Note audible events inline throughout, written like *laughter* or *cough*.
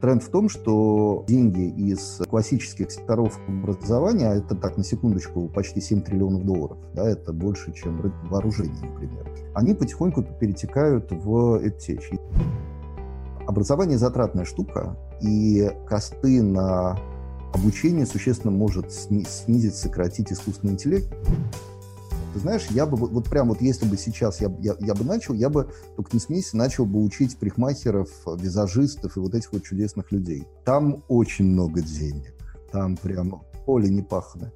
Тренд в том, что деньги из классических секторов образования, а это так, на секундочку, почти 7 триллионов долларов, да, это больше, чем вооружение, например, они потихоньку перетекают в EdTech. Образование затратная штука, и косты на обучение существенно может снизить, сократить искусственный интеллект. Ты знаешь, я бы, вот прям вот если бы сейчас я, я, я бы начал, я бы, только не смейся, начал бы учить парикмахеров, визажистов и вот этих вот чудесных людей. Там очень много денег. Там прям поле не пахнет.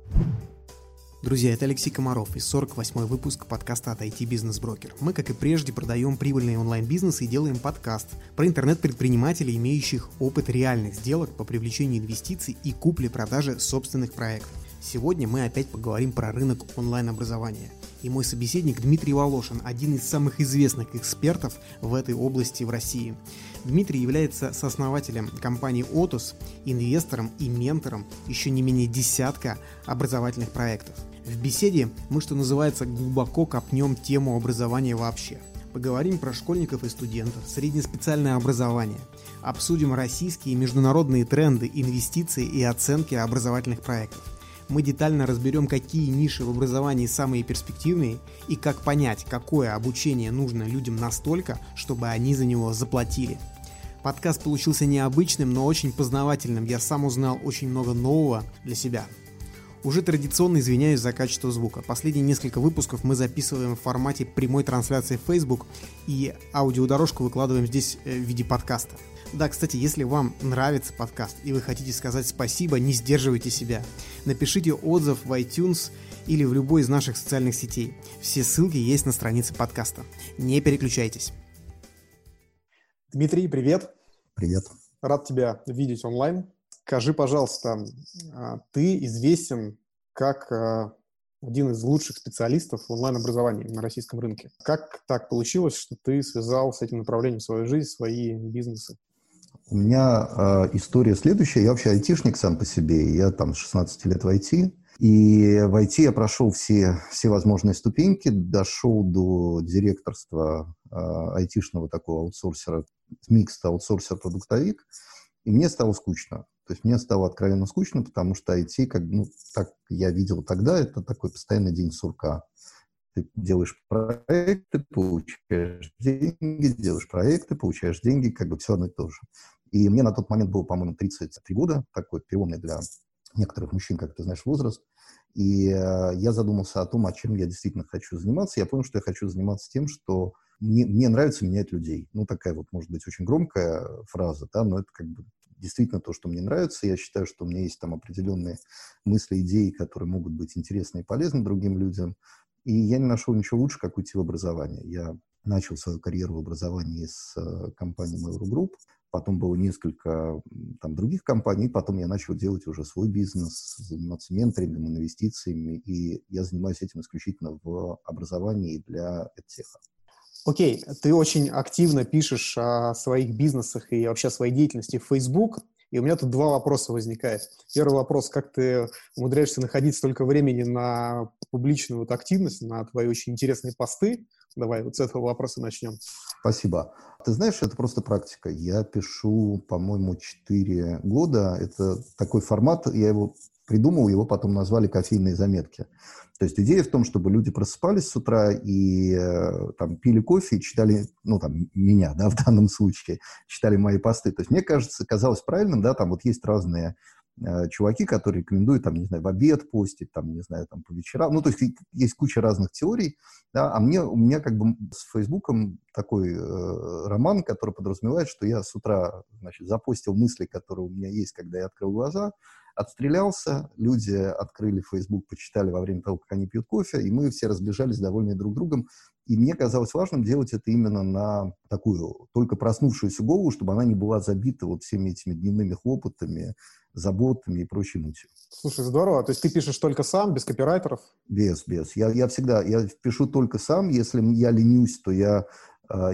Друзья, это Алексей Комаров и 48-й выпуск подкаста от IT Business Broker. Мы, как и прежде, продаем прибыльные онлайн-бизнесы и делаем подкаст про интернет-предпринимателей, имеющих опыт реальных сделок по привлечению инвестиций и купле-продаже собственных проектов. Сегодня мы опять поговорим про рынок онлайн-образования. И мой собеседник Дмитрий Волошин, один из самых известных экспертов в этой области в России. Дмитрий является сооснователем компании Otus, инвестором и ментором еще не менее десятка образовательных проектов. В беседе мы, что называется, глубоко копнем тему образования вообще. Поговорим про школьников и студентов, среднеспециальное образование. Обсудим российские и международные тренды, инвестиции и оценки образовательных проектов мы детально разберем, какие ниши в образовании самые перспективные и как понять, какое обучение нужно людям настолько, чтобы они за него заплатили. Подкаст получился необычным, но очень познавательным. Я сам узнал очень много нового для себя. Уже традиционно извиняюсь за качество звука. Последние несколько выпусков мы записываем в формате прямой трансляции в Facebook и аудиодорожку выкладываем здесь э, в виде подкаста. Да, кстати, если вам нравится подкаст и вы хотите сказать спасибо, не сдерживайте себя. Напишите отзыв в iTunes или в любой из наших социальных сетей. Все ссылки есть на странице подкаста. Не переключайтесь. Дмитрий, привет. Привет. Рад тебя видеть онлайн. Скажи, пожалуйста, а, ты известен как а, один из лучших специалистов в онлайн-образовании на российском рынке. Как так получилось, что ты связал с этим направлением свою жизнь, свои бизнесы? У меня э, история следующая. Я вообще айтишник сам по себе. Я там с 16 лет в IT. И в IT я прошел все, все возможные ступеньки, дошел до директорства э, айтишного такого аутсорсера, микста аутсорсер-продуктовик, и мне стало скучно. То есть мне стало откровенно скучно, потому что IT, как, ну, так я видел тогда, это такой постоянный день сурка. Ты делаешь проекты, получаешь деньги, делаешь проекты, получаешь деньги, как бы все одно и то же. И мне на тот момент было, по-моему, 33 года, такой переломный для некоторых мужчин, как ты знаешь, возраст. И э, я задумался о том, о чем я действительно хочу заниматься. Я понял, что я хочу заниматься тем, что мне, мне нравится менять людей. Ну, такая вот, может быть, очень громкая фраза, да, но это как бы действительно то, что мне нравится. Я считаю, что у меня есть там определенные мысли, идеи, которые могут быть интересны и полезны другим людям. И я не нашел ничего лучше, как уйти в образование. Я начал свою карьеру в образовании с э, компанией Mail.ru Group потом было несколько там, других компаний, потом я начал делать уже свой бизнес, заниматься менторингом, инвестициями, и я занимаюсь этим исключительно в образовании для EdTech. Окей, okay. ты очень активно пишешь о своих бизнесах и вообще о своей деятельности в Facebook, и у меня тут два вопроса возникает. Первый вопрос, как ты умудряешься находить столько времени на публичную вот активность, на твои очень интересные посты? Давай вот с этого вопроса начнем. Спасибо. Ты знаешь, это просто практика. Я пишу, по-моему, 4 года. Это такой формат, я его придумал, его потом назвали кофейные заметки. То есть идея в том, чтобы люди просыпались с утра и э, там пили кофе и читали, ну там меня, да, в данном случае, читали мои посты. То есть мне кажется, казалось правильным, да, там вот есть разные чуваки, которые рекомендуют, там, не знаю, в обед постить, там, не знаю, там, по вечерам. Ну, то есть есть куча разных теорий, да, а мне, у меня как бы с Фейсбуком такой э, роман, который подразумевает, что я с утра, значит, запостил мысли, которые у меня есть, когда я открыл глаза, отстрелялся, люди открыли Facebook, почитали во время того, как они пьют кофе, и мы все разбежались, довольные друг другом. И мне казалось важным делать это именно на такую только проснувшуюся голову, чтобы она не была забита вот всеми этими дневными хлопотами, заботами и прочей мутью. Слушай, здорово. То есть ты пишешь только сам, без копирайтеров? Без, без. Я, я всегда, я пишу только сам. Если я ленюсь, то я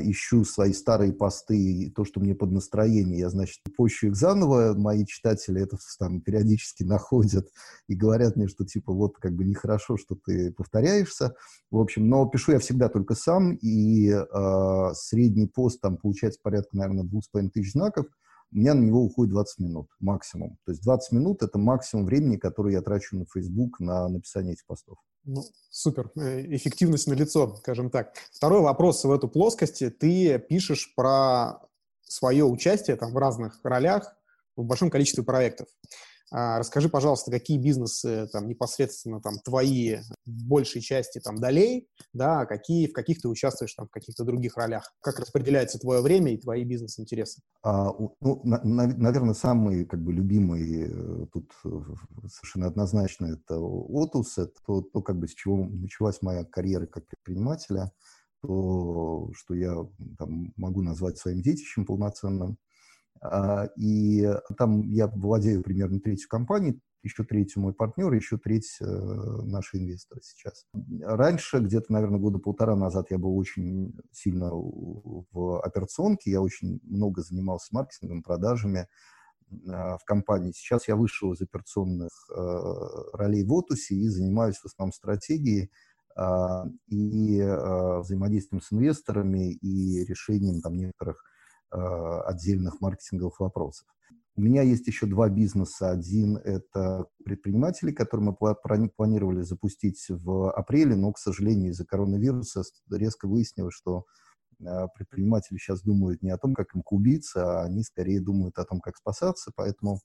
ищу свои старые посты, и то, что мне под настроение, я, значит, пощу их заново. Мои читатели это там периодически находят и говорят мне, что типа вот как бы нехорошо, что ты повторяешься. В общем, но пишу я всегда только сам, и э, средний пост там получается порядка, наверное, двух с половиной тысяч знаков – у меня на него уходит 20 минут максимум. То есть 20 минут – это максимум времени, которое я трачу на Facebook на написание этих постов. Ну, супер. Э, эффективность на лицо, скажем так. Второй вопрос в эту плоскость. Ты пишешь про свое участие там, в разных ролях в большом количестве проектов. А, расскажи, пожалуйста, какие бизнесы там непосредственно там твои в большей части там долей, да, а какие, в каких ты участвуешь там в каких-то других ролях? Как распределяется твое время и твои бизнес-интересы? А, ну, на, на, наверное, самый как бы любимый э, тут э, совершенно однозначно это Otus, это то, то, как бы с чего началась моя карьера как предпринимателя, то, что я там, могу назвать своим детищем полноценным. А, и там я владею примерно третью компанией, еще третью мой партнер, еще треть э, наши инвесторы сейчас. Раньше, где-то, наверное, года полтора назад я был очень сильно в операционке, я очень много занимался маркетингом, продажами а, в компании. Сейчас я вышел из операционных э, ролей в Отусе и занимаюсь в основном стратегией а, и э, взаимодействием с инвесторами и решением там некоторых Э, отдельных маркетинговых вопросов. У меня есть еще два бизнеса. Один – это предприниматели, которые мы планировали запустить в апреле, но, к сожалению, из-за коронавируса резко выяснилось, что э, предприниматели сейчас думают не о том, как им кубиться, а они скорее думают о том, как спасаться, поэтому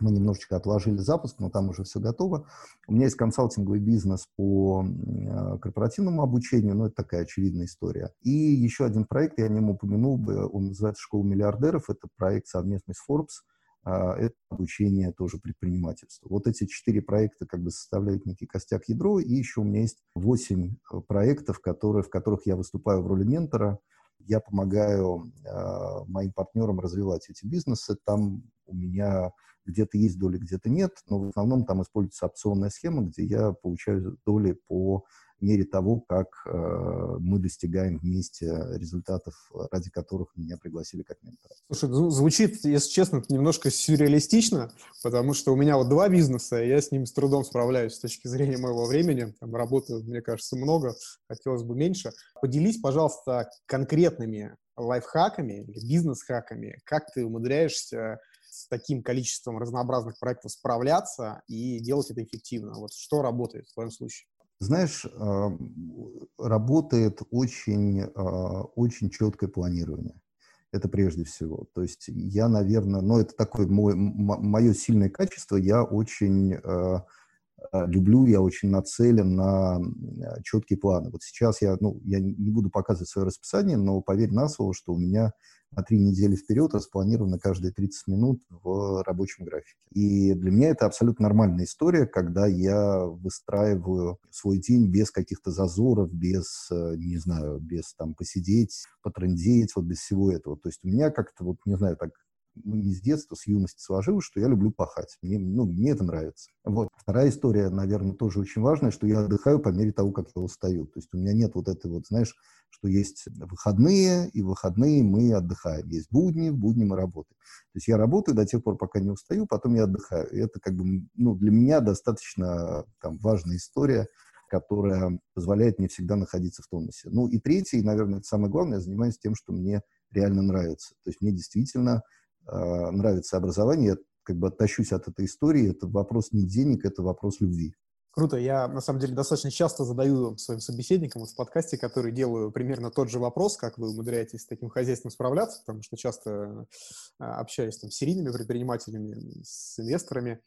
мы немножечко отложили запуск, но там уже все готово. У меня есть консалтинговый бизнес по корпоративному обучению, но это такая очевидная история. И еще один проект, я о нем упомянул он называется «Школа миллиардеров». Это проект совместный с Forbes. А, это обучение тоже предпринимательству. Вот эти четыре проекта как бы составляют некий костяк ядро, и еще у меня есть восемь э, проектов, которые, в которых я выступаю в роли ментора. Я помогаю э, моим партнерам развивать эти бизнесы. Там у меня где-то есть доли, где-то нет, но в основном там используется опционная схема, где я получаю доли по мере того, как э, мы достигаем вместе результатов, ради которых меня пригласили как ментора. Слушай, ну, звучит, если честно, немножко сюрреалистично, потому что у меня вот два бизнеса, и я с ними с трудом справляюсь с точки зрения моего времени. Там работы, мне кажется, много, хотелось бы меньше. Поделись, пожалуйста, конкретными лайфхаками или бизнес-хаками, как ты умудряешься с таким количеством разнообразных проектов справляться и делать это эффективно? Вот что работает в твоем случае? Знаешь, работает очень, очень четкое планирование. Это прежде всего. То есть я, наверное, ну это такое мое, мое сильное качество, я очень люблю, я очень нацелен на четкие планы. Вот сейчас я, ну, я не буду показывать свое расписание, но поверь на слово, что у меня на три недели вперед распланировано каждые 30 минут в рабочем графике. И для меня это абсолютно нормальная история, когда я выстраиваю свой день без каких-то зазоров, без, э, не знаю, без там посидеть, потрындеть, вот без всего этого. То есть у меня как-то вот, не знаю, так не с детства, с юности сложилось, что я люблю пахать. Мне, ну, мне это нравится. Вот. Вторая история, наверное, тоже очень важная, что я отдыхаю по мере того, как я устаю. То есть у меня нет вот этой вот, знаешь, что есть выходные, и выходные мы отдыхаем. Есть будни, в будни мы работаем. То есть я работаю до тех пор, пока не устаю, потом я отдыхаю. И это как бы, ну, для меня достаточно там важная история, которая позволяет мне всегда находиться в тонусе. Ну и третий, наверное, это самое главное, я занимаюсь тем, что мне реально нравится. То есть мне действительно нравится образование, я как бы оттащусь от этой истории, это вопрос не денег, это вопрос любви. Круто. Я, на самом деле, достаточно часто задаю своим собеседникам вот в подкасте, который делаю примерно тот же вопрос, как вы умудряетесь с таким хозяйством справляться, потому что часто а, общаюсь там, с серийными предпринимателями, с инвесторами,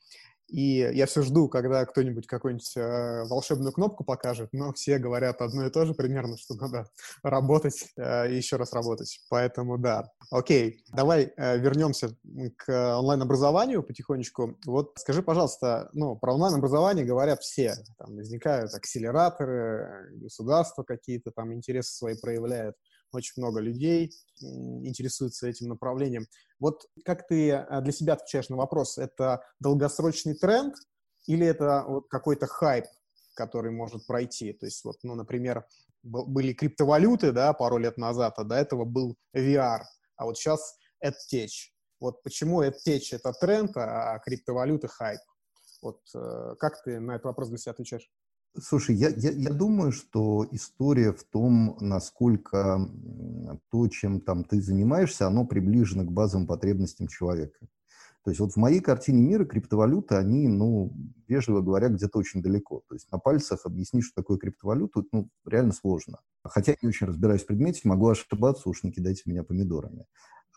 и я все жду, когда кто-нибудь какую-нибудь э, волшебную кнопку покажет, но все говорят одно и то же примерно, что надо *laughs* работать э, еще раз работать. Поэтому да. Окей, давай э, вернемся к онлайн-образованию потихонечку. Вот скажи, пожалуйста, ну, про онлайн-образование говорят все. Там возникают акселераторы, государства какие-то там интересы свои проявляют очень много людей интересуются этим направлением. Вот как ты э, для себя отвечаешь на вопрос, это долгосрочный тренд или это вот какой-то хайп, который может пройти? То есть вот, ну, например, были криптовалюты, да, пару лет назад, а до этого был VR, а вот сейчас EdTech. Вот почему EdTech — это тренд, а криптовалюты — хайп? Вот э, как ты на этот вопрос для себя отвечаешь? Слушай, я, я, я думаю, что история в том, насколько то, чем там ты занимаешься, оно приближено к базовым потребностям человека. То есть вот в моей картине мира криптовалюты, они, ну, вежливо говоря, где-то очень далеко. То есть на пальцах объяснить, что такое криптовалюта, ну, реально сложно. Хотя я не очень разбираюсь в предмете, могу ошибаться, уж не кидайте меня помидорами.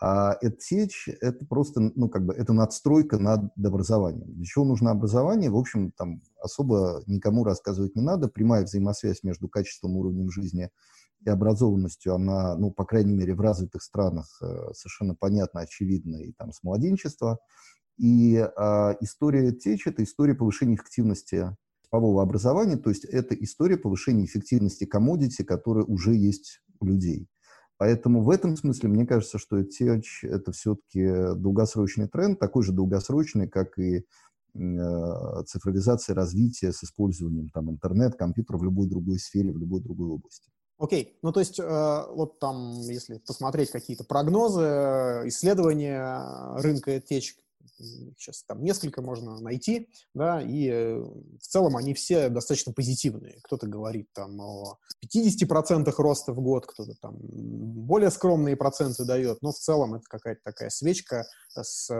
А EdTech – это просто, ну, как бы, это надстройка над образованием. Для чего нужно образование? В общем, там особо никому рассказывать не надо. Прямая взаимосвязь между качеством, уровнем жизни и образованностью, она, ну, по крайней мере, в развитых странах э, совершенно понятна, очевидна, и там с младенчества. И э, история ТЕЧ – это история повышения эффективности типового образования, то есть это история повышения эффективности комодити, которая уже есть у людей. Поэтому в этом смысле мне кажется, что EdTech – это все-таки долгосрочный тренд, такой же долгосрочный, как и э, цифровизация развития с использованием там, интернет, компьютера в любой другой сфере, в любой другой области. Окей, okay. ну то есть э, вот там, если посмотреть какие-то прогнозы, исследования рынка EdTech, сейчас там несколько можно найти, да, и э, в целом они все достаточно позитивные. Кто-то говорит там о 50% роста в год, кто-то там более скромные проценты дает, но в целом это какая-то такая свечка с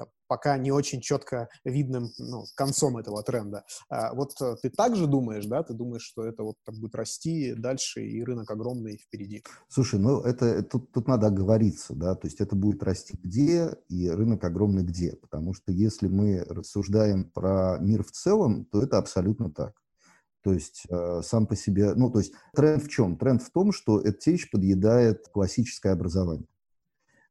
э, пока не очень четко видным ну, концом этого тренда. А вот э, ты также думаешь, да, ты думаешь, что это вот так будет расти дальше, и рынок огромный впереди? Слушай, ну это тут, тут надо оговориться, да, то есть это будет расти где, и рынок огромный где, потому что если мы рассуждаем про мир в целом, то это абсолютно так. То есть э, сам по себе, ну, то есть тренд в чем? Тренд в том, что EdTech подъедает классическое образование.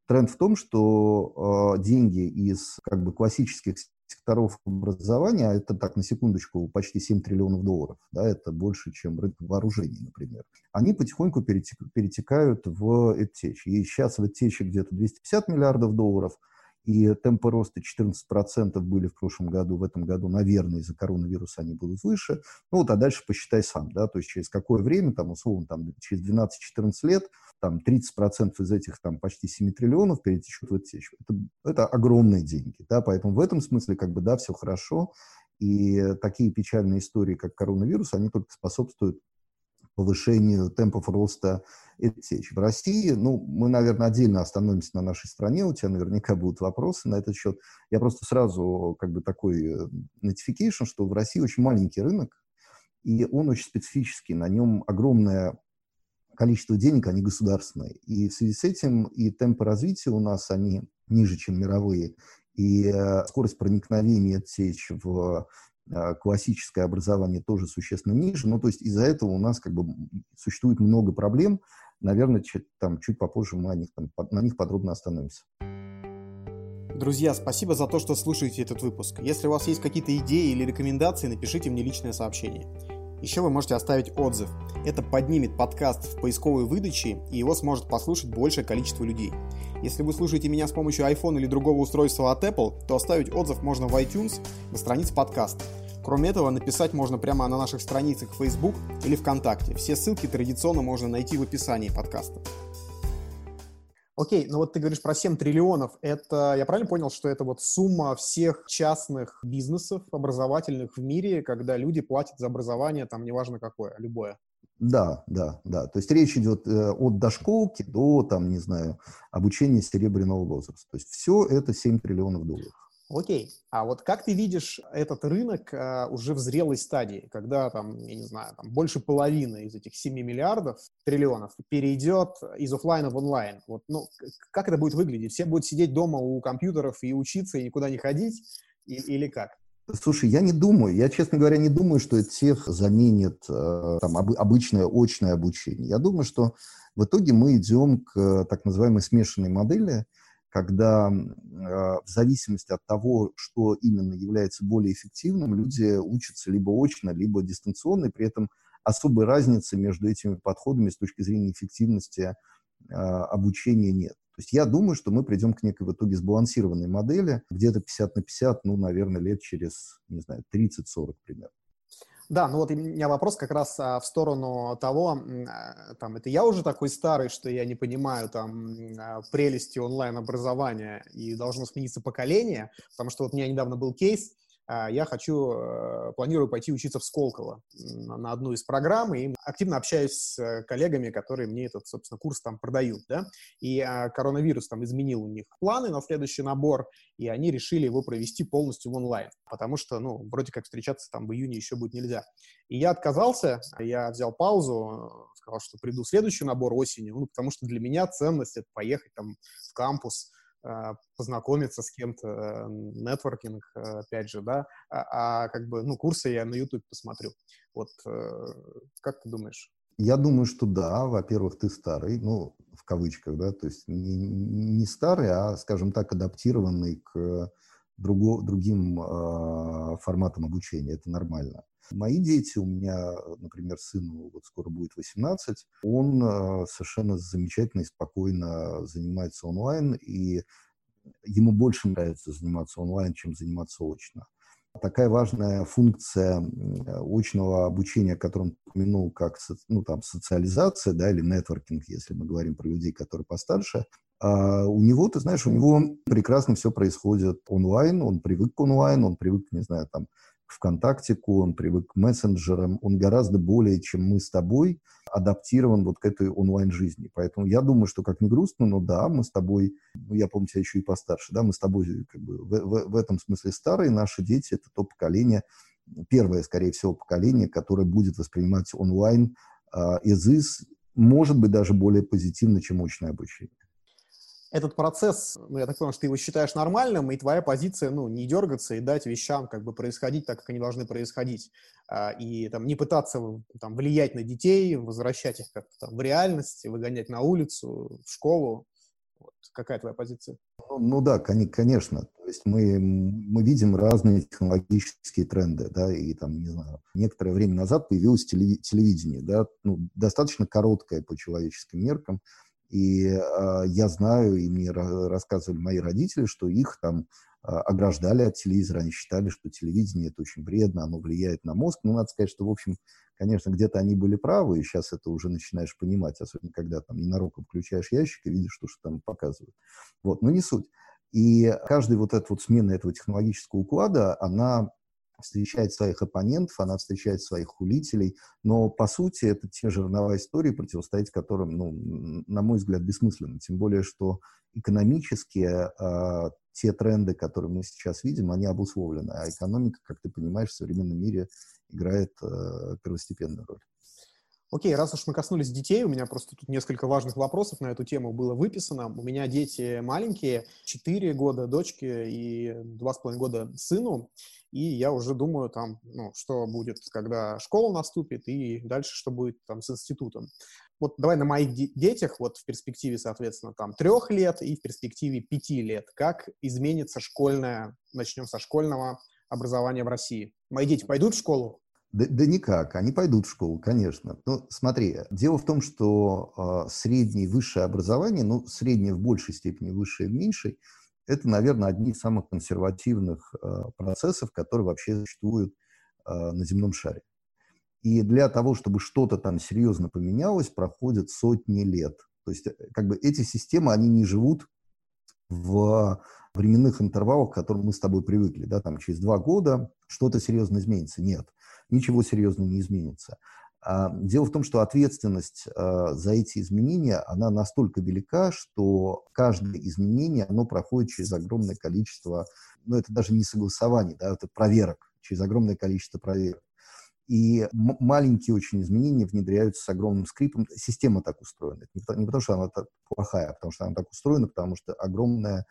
Тренд в том, что э, деньги из как бы классических секторов образования, а это так, на секундочку, почти 7 триллионов долларов, да, это больше, чем рынок вооружений, например, они потихоньку перетек, перетекают в EdTech. И сейчас в EdTech где-то 250 миллиардов долларов – и темпы роста 14% были в прошлом году, в этом году, наверное, из-за коронавируса они будут выше. Ну вот, а дальше посчитай сам, да, то есть через какое время, там, условно, там, через 12-14 лет, там, 30% из этих, там, почти 7 триллионов перетечет в эти это, это огромные деньги, да, поэтому в этом смысле, как бы, да, все хорошо, и такие печальные истории, как коронавирус, они только способствуют повышению темпов роста EdTech. В России, ну, мы, наверное, отдельно остановимся на нашей стране, у тебя наверняка будут вопросы на этот счет. Я просто сразу, как бы, такой э, notification, что в России очень маленький рынок, и он очень специфический, на нем огромное количество денег, они государственные. И в связи с этим и темпы развития у нас, они ниже, чем мировые, и э, скорость проникновения течь в классическое образование тоже существенно ниже. Ну, то есть из-за этого у нас как бы существует много проблем. Наверное, чуть, там, чуть попозже мы о них, там, на них подробно остановимся. Друзья, спасибо за то, что слушаете этот выпуск. Если у вас есть какие-то идеи или рекомендации, напишите мне личное сообщение. Еще вы можете оставить отзыв. Это поднимет подкаст в поисковой выдаче, и его сможет послушать большее количество людей. Если вы слушаете меня с помощью iPhone или другого устройства от Apple, то оставить отзыв можно в iTunes на странице подкаста. Кроме этого, написать можно прямо на наших страницах Facebook или ВКонтакте. Все ссылки традиционно можно найти в описании подкаста. Окей, ну вот ты говоришь про 7 триллионов. Это, я правильно понял, что это вот сумма всех частных бизнесов образовательных в мире, когда люди платят за образование, там, неважно какое, любое? Да, да, да. То есть речь идет э, от дошколки до, там, не знаю, обучения серебряного возраста. То есть все это 7 триллионов долларов. Окей, а вот как ты видишь этот рынок а, уже в зрелой стадии, когда там, я не знаю, там больше половины из этих 7 миллиардов, триллионов перейдет из офлайна в онлайн? Вот, ну, как это будет выглядеть? Все будут сидеть дома у компьютеров и учиться, и никуда не ходить? И, или как? Слушай, я не думаю, я, честно говоря, не думаю, что это всех заменит э, там, об, обычное очное обучение. Я думаю, что в итоге мы идем к так называемой смешанной модели, когда э, в зависимости от того, что именно является более эффективным, люди учатся либо очно, либо дистанционно, и при этом особой разницы между этими подходами с точки зрения эффективности э, обучения нет. То есть я думаю, что мы придем к некой в итоге сбалансированной модели, где-то 50 на 50, ну, наверное, лет через, не знаю, 30-40 примерно. Да, ну вот у меня вопрос как раз а, в сторону того, а, там, это я уже такой старый, что я не понимаю там а, прелести онлайн-образования и должно смениться поколение, потому что вот у меня недавно был кейс, я хочу, э, планирую пойти учиться в Сколково на одну из программ, и активно общаюсь с э, коллегами, которые мне этот, собственно, курс там продают, да, и а, коронавирус там изменил у них планы на следующий набор, и они решили его провести полностью в онлайн, потому что, ну, вроде как встречаться там в июне еще будет нельзя. И я отказался, я взял паузу, сказал, что приду следующий набор осенью, ну, потому что для меня ценность — это поехать там в кампус, а, познакомиться с кем-то, э, нетворкинг, э, опять же, да, а, а как бы, ну, курсы я на YouTube посмотрю. Вот э, как ты думаешь? Я думаю, что да. Во-первых, ты старый, ну, в кавычках, да, то есть не, не старый, а, скажем так, адаптированный к друго, другим э, форматам обучения. Это нормально. Мои дети, у меня, например, сыну вот скоро будет 18, он э, совершенно замечательно и спокойно занимается онлайн, и ему больше нравится заниматься онлайн, чем заниматься очно. Такая важная функция очного обучения, о котором упомянул, как ну, там, социализация да, или нетворкинг, если мы говорим про людей, которые постарше, а у него, ты знаешь, у него прекрасно все происходит онлайн, он привык к онлайн, он привык, не знаю, там, ВКонтактику, он привык к мессенджерам, он гораздо более, чем мы с тобой, адаптирован вот к этой онлайн-жизни. Поэтому я думаю, что как ни грустно, но да, мы с тобой, ну, я помню тебя еще и постарше, да, мы с тобой как бы в, в, в этом смысле старые, наши дети — это то поколение, первое, скорее всего, поколение, которое будет воспринимать онлайн uh, из из, может быть, даже более позитивно, чем очное обучение этот процесс, ну, я так понимаю, что ты его считаешь нормальным, и твоя позиция, ну, не дергаться и дать вещам как бы происходить так, как они должны происходить. А, и там не пытаться там влиять на детей, возвращать их как-то там в реальность, выгонять на улицу, в школу. Вот. Какая твоя позиция? Ну, ну да, конечно. То есть мы, мы видим разные технологические тренды, да, и там, не знаю, некоторое время назад появилось телевидение, да, ну, достаточно короткое по человеческим меркам, и э, я знаю, и мне рассказывали мои родители, что их там э, ограждали от телевизора, они считали, что телевидение это очень вредно, оно влияет на мозг. Ну, надо сказать, что, в общем, конечно, где-то они были правы, и сейчас это уже начинаешь понимать, особенно когда там ненароком включаешь ящик и видишь, что, что там показывают. Вот, но не суть. И каждая вот эта вот смена этого технологического уклада, она встречает своих оппонентов, она встречает своих хулителей, но по сути это те же роновая истории, противостоять которым, ну, на мой взгляд, бессмысленно. Тем более, что экономически э, те тренды, которые мы сейчас видим, они обусловлены, а экономика, как ты понимаешь, в современном мире играет э, первостепенную роль. Окей, раз уж мы коснулись детей, у меня просто тут несколько важных вопросов на эту тему было выписано. У меня дети маленькие, 4 года дочке и 2,5 года сыну, и я уже думаю там, ну, что будет, когда школа наступит, и дальше что будет там с институтом. Вот давай на моих детях, вот в перспективе, соответственно, там трех лет и в перспективе пяти лет, как изменится школьное, начнем со школьного образования в России. Мои дети пойдут в школу? Да, да никак, они пойдут в школу, конечно. Ну, смотри, дело в том, что э, среднее и высшее образование, ну, среднее в большей степени, высшее в меньшей, это, наверное, одни из самых консервативных э, процессов, которые вообще существуют э, на земном шаре. И для того, чтобы что-то там серьезно поменялось, проходят сотни лет. То есть, как бы эти системы, они не живут в временных интервалах, к которым мы с тобой привыкли, да, там через два года что-то серьезно изменится. Нет ничего серьезно не изменится. А, дело в том, что ответственность а, за эти изменения, она настолько велика, что каждое изменение, оно проходит через огромное количество, ну, это даже не согласований, да, это проверок, через огромное количество проверок. И маленькие очень изменения внедряются с огромным скрипом. Система так устроена. Не потому, не потому что она так плохая, а потому что она так устроена, потому что огромная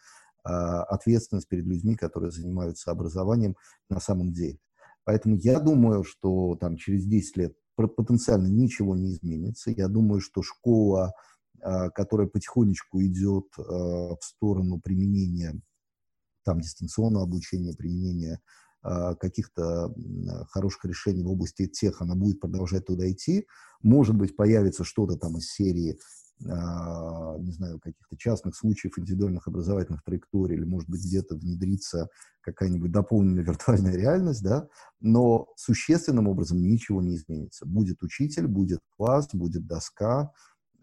э, ответственность перед людьми, которые занимаются образованием на самом деле. Поэтому я думаю, что там через 10 лет потенциально ничего не изменится. Я думаю, что школа, а, которая потихонечку идет а, в сторону применения там, дистанционного обучения, применения а, каких-то хороших решений в области тех, она будет продолжать туда идти. Может быть, появится что-то там из серии не знаю, каких-то частных случаев индивидуальных образовательных траекторий, или, может быть, где-то внедрится какая-нибудь дополненная виртуальная реальность, да, но существенным образом ничего не изменится. Будет учитель, будет класс, будет доска,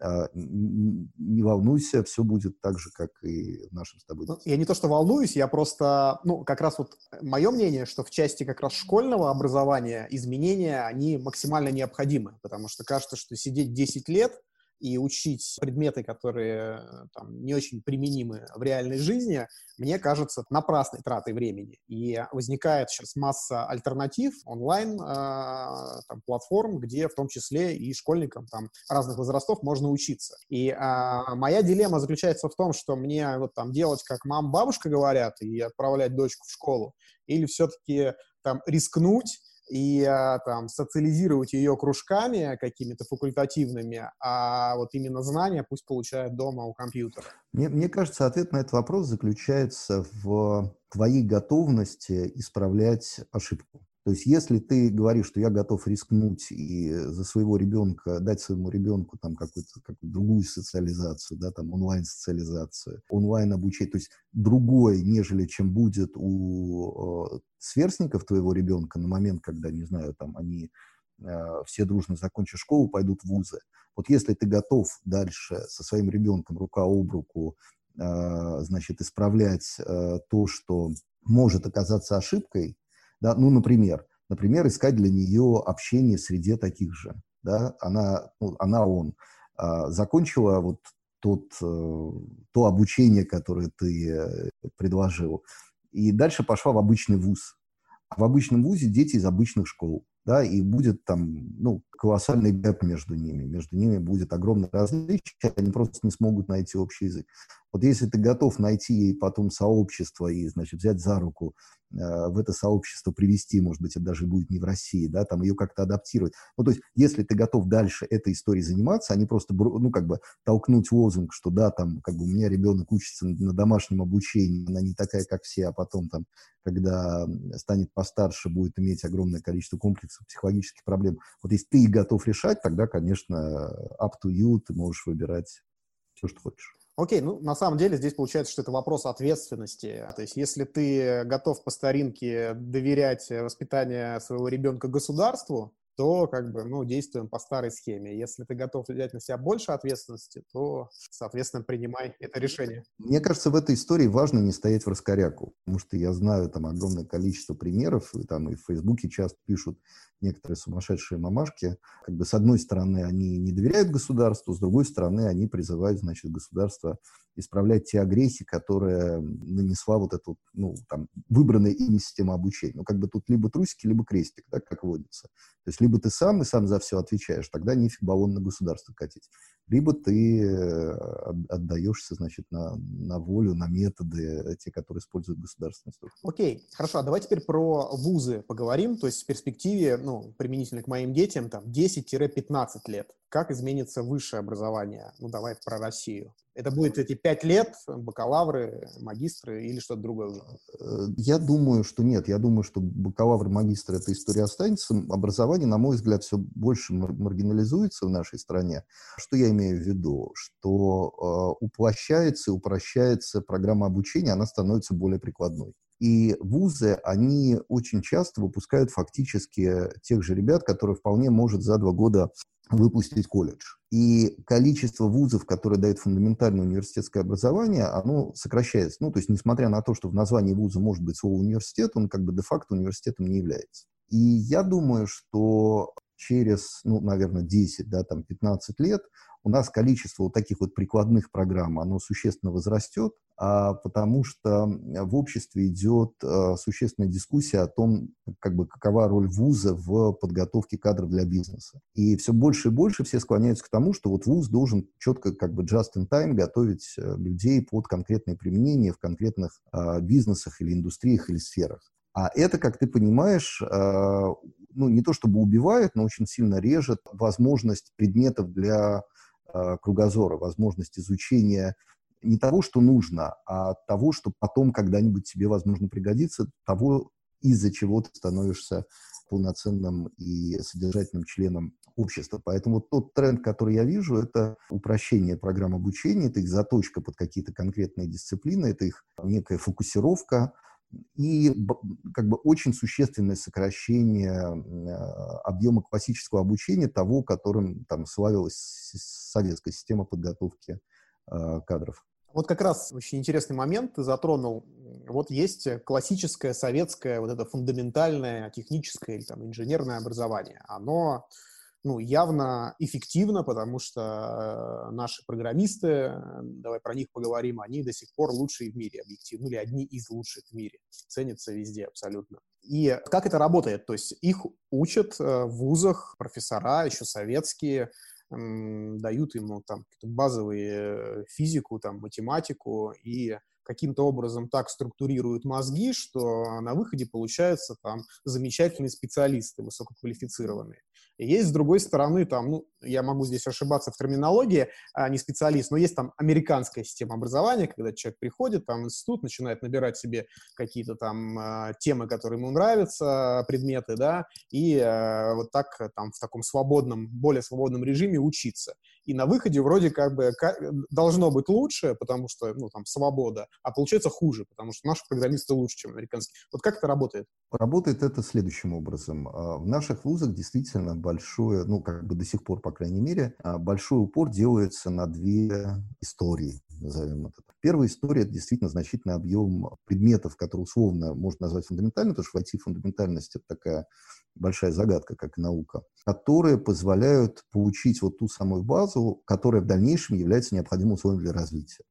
а, не волнуйся, все будет так же, как и в нашем с тобой. Ну, я не то, что волнуюсь, я просто, ну, как раз вот мое мнение, что в части как раз школьного образования изменения, они максимально необходимы, потому что кажется, что сидеть 10 лет – и учить предметы, которые э, там, не очень применимы в реальной жизни, мне кажется напрасной тратой времени. И возникает сейчас масса альтернатив онлайн э, там, платформ, где в том числе и школьникам там, разных возрастов можно учиться. И э, моя дилемма заключается в том, что мне вот там делать, как мам, бабушка говорят, и отправлять дочку в школу, или все-таки там рискнуть и а, там социализировать ее кружками какими-то факультативными, а вот именно знания пусть получает дома у компьютера. Мне, мне кажется, ответ на этот вопрос заключается в твоей готовности исправлять ошибку. То есть если ты говоришь, что я готов рискнуть и за своего ребенка, дать своему ребенку там какую-то какую другую социализацию, да, там онлайн-социализацию, онлайн-обучение, то есть другое, нежели чем будет у э, сверстников твоего ребенка на момент, когда, не знаю, там они э, все дружно закончат школу, пойдут в вузы. Вот если ты готов дальше со своим ребенком рука об руку, э, значит, исправлять э, то, что может оказаться ошибкой, да? Ну, например, например, искать для нее общение в среде таких же. Да? Она, ну, она он. А, закончила вот тот, э, то обучение, которое ты э, предложил, и дальше пошла в обычный вуз. А в обычном вузе дети из обычных школ да, и будет там, ну, колоссальный гэп между ними, между ними будет огромное различие, они просто не смогут найти общий язык. Вот если ты готов найти ей потом сообщество и, значит, взять за руку э, в это сообщество привести, может быть, это даже будет не в России, да, там ее как-то адаптировать. Ну, то есть, если ты готов дальше этой историей заниматься, а не просто, ну, как бы толкнуть лозунг, что, да, там, как бы у меня ребенок учится на домашнем обучении, она не такая, как все, а потом там, когда станет постарше, будет иметь огромное количество комплексов, психологических проблем. Вот если ты готов решать, тогда, конечно, up to you, ты можешь выбирать все, что хочешь. Окей, ну на самом деле здесь получается, что это вопрос ответственности. То есть если ты готов по старинке доверять воспитание своего ребенка государству, то как бы, ну, действуем по старой схеме. Если ты готов взять на себя больше ответственности, то, соответственно, принимай это решение. Мне кажется, в этой истории важно не стоять в раскоряку, потому что я знаю там огромное количество примеров, и там и в Фейсбуке часто пишут некоторые сумасшедшие мамашки. Как бы с одной стороны они не доверяют государству, с другой стороны они призывают, значит, государство исправлять те агрессии, которые нанесла вот эта, ну, там, выбранная ими система обучения. Ну, как бы тут либо трусики, либо крестик, да, как водится. То есть либо ты сам и сам за все отвечаешь, тогда нефиг баллон на государство катить. Либо ты э, отдаешься, значит, на, на волю, на методы, те, которые используют государственные структуры. Окей, хорошо, а давай теперь про вузы поговорим, то есть в перспективе, ну, применительно к моим детям, там, 10-15 лет. Как изменится высшее образование? Ну, давай про Россию. Это будет эти пять лет, бакалавры, магистры или что-то другое? Э, я думаю, что нет. Я думаю, что бакалавр, магистр, эта история останется. Образование, на мой взгляд, все больше маргинализуется в нашей стране. Что я имею в виду? Что э, уплощается и упрощается программа обучения, она становится более прикладной. И вузы, они очень часто выпускают фактически тех же ребят, которые вполне может за два года выпустить колледж. И количество вузов, которые дают фундаментальное университетское образование, оно сокращается. Ну, то есть, несмотря на то, что в названии вуза может быть слово университет, он как бы де-факто университетом не является. И я думаю, что через, ну, наверное, 10, да, там, 15 лет у нас количество вот таких вот прикладных программ, оно существенно возрастет, а, потому что в обществе идет а, существенная дискуссия о том, как бы, какова роль вуза в подготовке кадров для бизнеса. И все больше и больше все склоняются к тому, что вот вуз должен четко, как бы just in time готовить э, людей под конкретные применения в конкретных а, бизнесах или индустриях или сферах. А это, как ты понимаешь, ну, не то чтобы убивает, но очень сильно режет возможность предметов для Э, кругозора, возможность изучения не того, что нужно, а того, что потом когда-нибудь тебе, возможно, пригодится, того, из-за чего ты становишься полноценным и содержательным членом общества. Поэтому тот тренд, который я вижу, это упрощение программ обучения, это их заточка под какие-то конкретные дисциплины, это их некая фокусировка, и как бы очень существенное сокращение объема классического обучения того, которым там славилась советская система подготовки кадров. Вот как раз очень интересный момент ты затронул. Вот есть классическое советское, вот это фундаментальное техническое или там инженерное образование. Оно ну, явно эффективно, потому что э, наши программисты, давай про них поговорим, они до сих пор лучшие в мире, объективно, или одни из лучших в мире, ценятся везде абсолютно. И как это работает? То есть их учат э, в вузах профессора, еще советские, дают ему там базовые э, физику, там, математику, и каким-то образом так структурируют мозги, что на выходе получаются там замечательные специалисты, высококвалифицированные. Есть, с другой стороны, там, ну, я могу здесь ошибаться в терминологии, а не специалист, но есть там американская система образования, когда человек приходит там в институт, начинает набирать себе какие-то там э, темы, которые ему нравятся, предметы, да, и э, вот так там в таком свободном, более свободном режиме учиться. И на выходе вроде как бы должно быть лучше, потому что, ну, там, свобода, а получается хуже, потому что наши программисты лучше, чем американские. Вот как это работает? Работает это следующим образом. А, в наших вузах действительно большое, ну, как бы до сих пор, по крайней мере, а, большой упор делается на две истории, назовем это. Первая история – это действительно значительный объем предметов, которые условно можно назвать фундаментальными, потому что в IT фундаментальность – это такая большая загадка, как и наука, которые позволяют получить вот ту самую базу, которая в дальнейшем является необходимым условием для развития.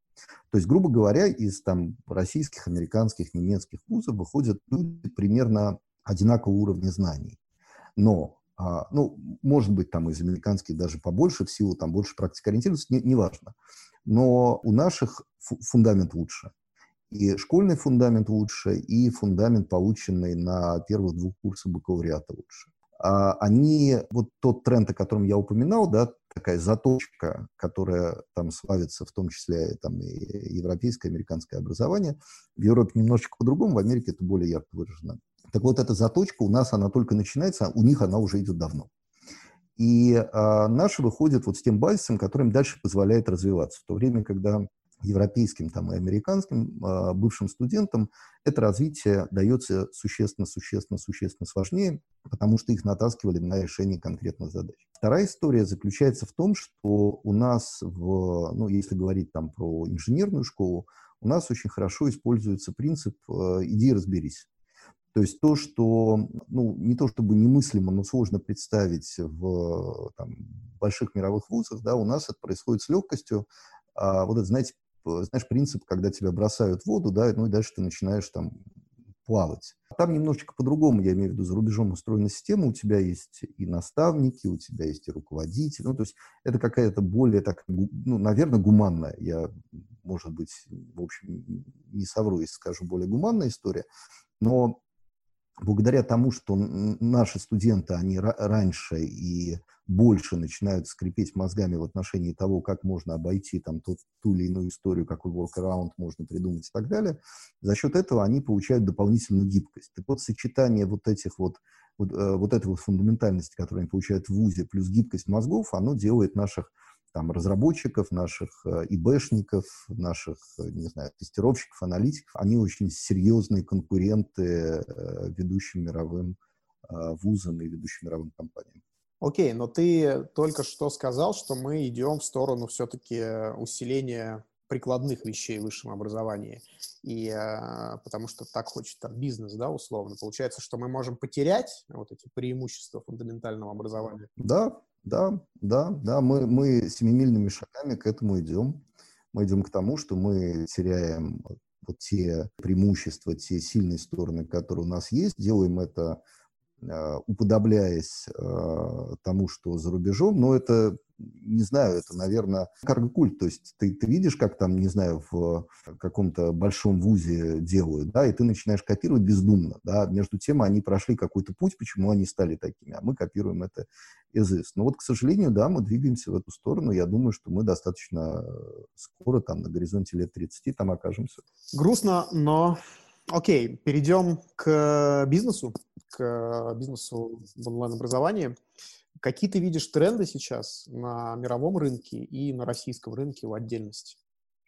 То есть, грубо говоря, из там, российских, американских, немецких вузов выходят люди примерно одинакового уровня знаний. Но а, ну, может быть, там из американских даже побольше, в силу там больше практикоориентированности, не, неважно. Но у наших фундамент лучше. И школьный фундамент лучше, и фундамент, полученный на первых двух курсах бакалавриата лучше. А они, вот тот тренд, о котором я упоминал, да, такая заточка, которая там славится в том числе там, и европейское, американское образование, в Европе немножечко по-другому, в Америке это более ярко выражено. Так вот, эта заточка у нас, она только начинается, а у них она уже идет давно. И а, наши выходят вот с тем базисом, который им дальше позволяет развиваться. В то время, когда европейским там, и американским э, бывшим студентам это развитие дается существенно, существенно, существенно сложнее, потому что их натаскивали на решение конкретных задач. Вторая история заключается в том, что у нас, в, ну, если говорить там про инженерную школу, у нас очень хорошо используется принцип э, «иди разберись». То есть то, что, ну, не то чтобы немыслимо, но сложно представить в там, больших мировых вузах, да, у нас это происходит с легкостью. А вот это, знаете, знаешь, принцип, когда тебя бросают в воду, да, ну и дальше ты начинаешь там плавать. Там немножечко по-другому, я имею в виду, за рубежом устроена система, у тебя есть и наставники, у тебя есть и руководители, ну, то есть это какая-то более, так, ну, наверное, гуманная, я, может быть, в общем, не совру, если скажу, более гуманная история, но благодаря тому, что наши студенты, они раньше и больше начинают скрипеть мозгами в отношении того, как можно обойти там ту, ту или иную историю, какой workaround можно придумать и так далее, за счет этого они получают дополнительную гибкость. Так вот, сочетание вот этих вот, вот, э, вот этой вот фундаментальности, которую они получают в ВУЗе, плюс гибкость мозгов, оно делает наших там, разработчиков, наших э, ИБшников, наших, э, не знаю, тестировщиков, аналитиков, они очень серьезные конкуренты ведущим мировым вузам и ведущим мировым компаниям. Окей, но ты только что сказал, что мы идем в сторону все-таки усиления прикладных вещей в высшем образовании. И э, потому что так хочет там бизнес, да, условно. Получается, что мы можем потерять вот эти преимущества фундаментального образования. Да, да, да, да. Мы, мы семимильными шагами к этому идем. Мы идем к тому, что мы теряем вот те преимущества, те сильные стороны, которые у нас есть, делаем это Э, уподобляясь э, тому, что за рубежом, но это, не знаю, это, наверное, карго-культ, то есть ты, ты видишь, как там, не знаю, в каком-то большом вузе делают, да, и ты начинаешь копировать бездумно, да, между тем они прошли какой-то путь, почему они стали такими, а мы копируем это из ИС. Но вот, к сожалению, да, мы двигаемся в эту сторону, я думаю, что мы достаточно скоро, там, на горизонте лет 30 там окажемся. Грустно, но Окей, перейдем к бизнесу, к бизнесу в онлайн-образовании. Какие ты видишь тренды сейчас на мировом рынке и на российском рынке в отдельности?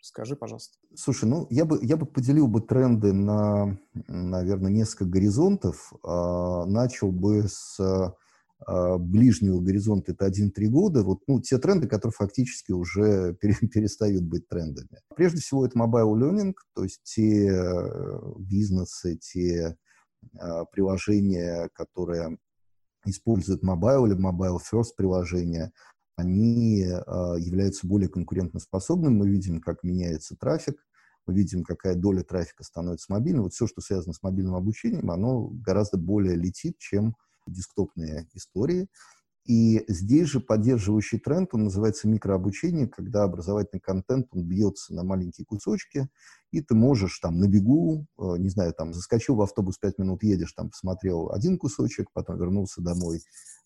Скажи, пожалуйста. Слушай, ну я бы, я бы поделил бы тренды на, наверное, несколько горизонтов. А, начал бы с а, ближнего горизонта, это 1-3 года. Вот, ну, те тренды, которые фактически уже *laughs* перестают быть трендами. Прежде всего, это mobile learning, то есть те э, бизнесы, те приложения, которые используют mobile или mobile first приложения, они э, являются более конкурентоспособными. Мы видим, как меняется трафик, мы видим, какая доля трафика становится мобильной. Вот все, что связано с мобильным обучением, оно гораздо более летит, чем десктопные истории. И здесь же поддерживающий тренд, он называется микрообучение, когда образовательный контент, он бьется на маленькие кусочки, и ты можешь там на бегу, э, не знаю, там заскочил в автобус, пять минут едешь, там посмотрел один кусочек, потом вернулся домой,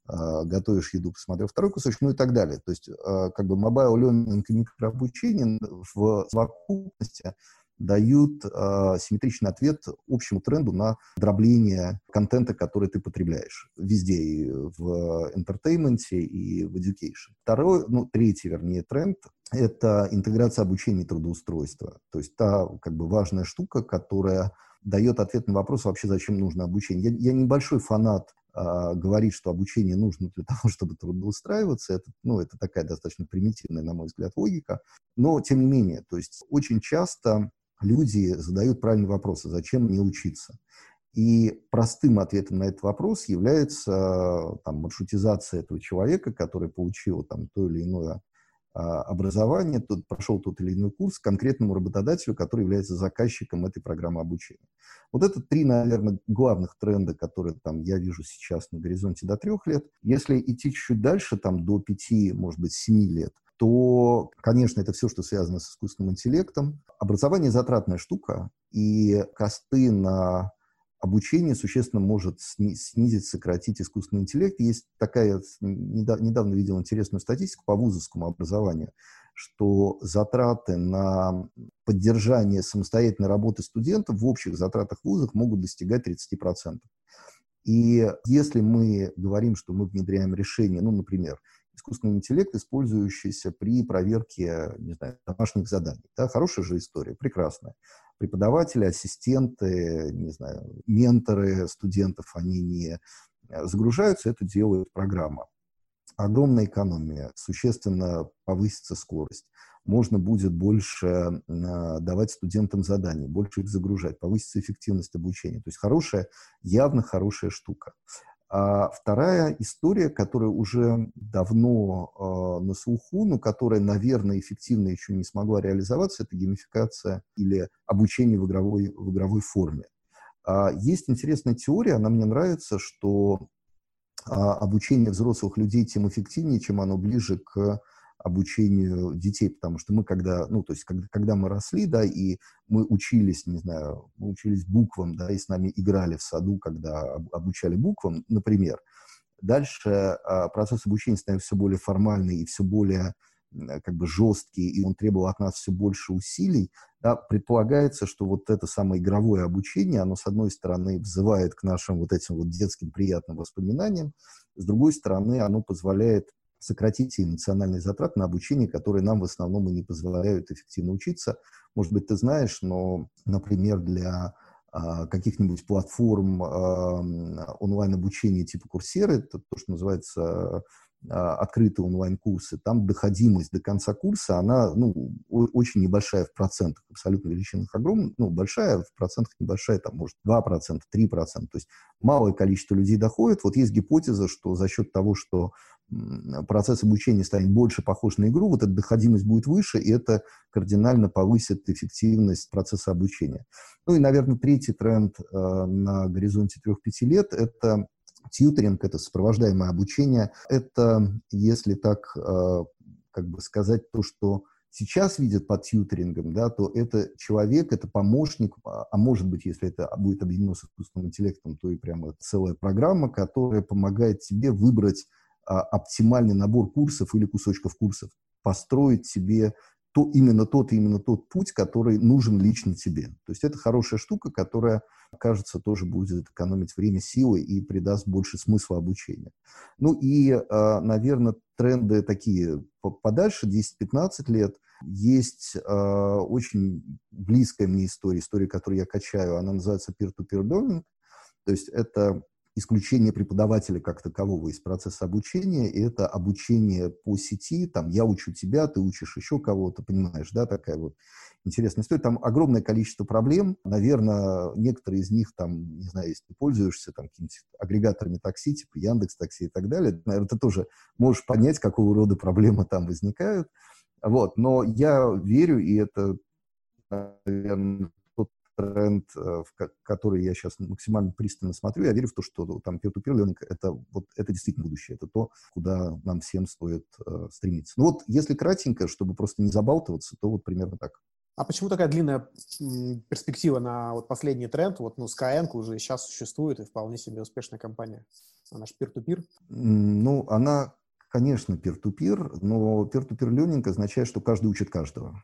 э, готовишь еду, посмотрел второй кусочек, ну и так далее. То есть э, как бы mobile learning и микрообучение в совокупности дают э, симметричный ответ общему тренду на дробление контента, который ты потребляешь везде, и в entertainment, и в education. Второй, ну, третий, вернее, тренд — это интеграция обучения и трудоустройства. То есть та, как бы, важная штука, которая дает ответ на вопрос вообще, зачем нужно обучение. Я, я небольшой фанат э, говорит, что обучение нужно для *laughs* того, чтобы трудоустраиваться. Это, ну, это такая достаточно примитивная, на мой взгляд, логика. Но, тем не менее, то есть очень часто люди задают правильный вопрос, а зачем мне учиться? И простым ответом на этот вопрос является там, маршрутизация этого человека, который получил там, то или иное а, образование, тот, прошел тот или иной курс конкретному работодателю, который является заказчиком этой программы обучения. Вот это три, наверное, главных тренда, которые там, я вижу сейчас на горизонте до трех лет. Если идти чуть дальше, там, до пяти, может быть, семи лет – то, конечно, это все, что связано с искусственным интеллектом. Образование затратная штука, и косты на обучение существенно может снизить, сократить искусственный интеллект. Есть такая, недавно видел интересную статистику по вузовскому образованию, что затраты на поддержание самостоятельной работы студентов в общих затратах вузов могут достигать 30%. И если мы говорим, что мы внедряем решение, ну, например, искусственный интеллект, использующийся при проверке не знаю, домашних заданий. Да, хорошая же история, прекрасная. Преподаватели, ассистенты, не знаю, менторы студентов, они не э, загружаются, это делает программа. Огромная экономия, существенно повысится скорость. Можно будет больше э, давать студентам заданий, больше их загружать, повысится эффективность обучения. То есть хорошая, явно хорошая штука. А вторая история, которая уже давно э, на слуху, но которая, наверное, эффективно еще не смогла реализоваться, это геймификация или обучение в игровой, в игровой форме. А есть интересная теория, она мне нравится, что а, обучение взрослых людей тем эффективнее, чем оно ближе к обучению детей, потому что мы когда, ну, то есть когда, когда мы росли, да, и мы учились, не знаю, мы учились буквам, да, и с нами играли в саду, когда обучали буквам, например, дальше а, процесс обучения становится все более формальный и все более как бы жесткий, и он требовал от нас все больше усилий, да, предполагается, что вот это самое игровое обучение, оно, с одной стороны, взывает к нашим вот этим вот детским приятным воспоминаниям, с другой стороны, оно позволяет сократить те эмоциональные затраты на обучение, которые нам в основном и не позволяют эффективно учиться. Может быть, ты знаешь, но, например, для а, каких-нибудь платформ онлайн-обучения типа Курсеры, это то, что называется открытые онлайн-курсы, там доходимость до конца курса, она ну, очень небольшая в процентах, абсолютно величинах огромная, ну, большая, в процентах небольшая, там, может, 2%, 3%. То есть малое количество людей доходит. Вот есть гипотеза, что за счет того, что процесс обучения станет больше похож на игру, вот эта доходимость будет выше, и это кардинально повысит эффективность процесса обучения. Ну и, наверное, третий тренд э, на горизонте 3-5 лет – это тьютеринг, это сопровождаемое обучение. Это, если так э, как бы сказать, то, что сейчас видят под тьютерингом, да, то это человек, это помощник, а, а может быть, если это будет объединено с искусственным интеллектом, то и прямо целая программа, которая помогает тебе выбрать а, оптимальный набор курсов или кусочков курсов, построить себе то, именно тот именно тот путь, который нужен лично тебе. То есть это хорошая штука, которая, кажется, тоже будет экономить время, силы и придаст больше смысла обучения. Ну и, а, наверное, тренды такие подальше, 10-15 лет – Есть э, очень близкая мне история, история, которую я качаю, она называется peer-to-peer learning. То есть это исключение преподавателя как такового из процесса обучения, и это обучение по сети, там, я учу тебя, ты учишь еще кого-то, понимаешь, да, такая вот интересная история. Там огромное количество проблем, наверное, некоторые из них, там, не знаю, если ты пользуешься там какими-то агрегаторами такси, типа Яндекс Такси и так далее, наверное, ты тоже можешь понять, какого рода проблемы там возникают. Вот, но я верю, и это, наверное, тренд, э, в который я сейчас максимально пристально смотрю, я верю в то, что там peer-to-peer learning это, вот, это действительно будущее, это то, куда нам всем стоит э, стремиться. Ну вот, если кратенько, чтобы просто не забалтываться, то вот примерно так. А почему такая длинная перспектива на вот последний тренд? Вот, ну, Skyeng уже сейчас существует и вполне себе успешная компания. Она же peer-to-peer? Ну, она, конечно, peer-to-peer, но peer-to-peer learning означает, что каждый учит каждого.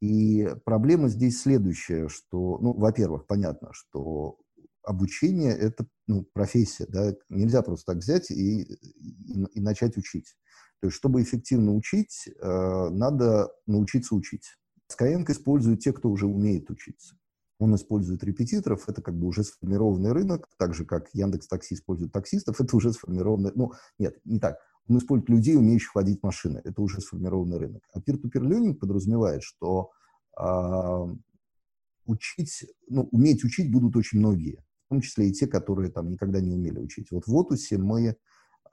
И проблема здесь следующая, что, ну, во-первых, понятно, что обучение – это ну, профессия, да, нельзя просто так взять и, и, и начать учить. То есть, чтобы эффективно учить, э, надо научиться учить. Skyeng использует те, кто уже умеет учиться. Он использует репетиторов, это как бы уже сформированный рынок, так же, как Яндекс Такси использует таксистов, это уже сформированный, ну, нет, не так. Он использует людей, умеющих водить машины. Это уже сформированный рынок. А peer-to-peer learning подразумевает, что э, учить, ну, уметь учить будут очень многие, в том числе и те, которые там никогда не умели учить. Вот в Отусе мы э,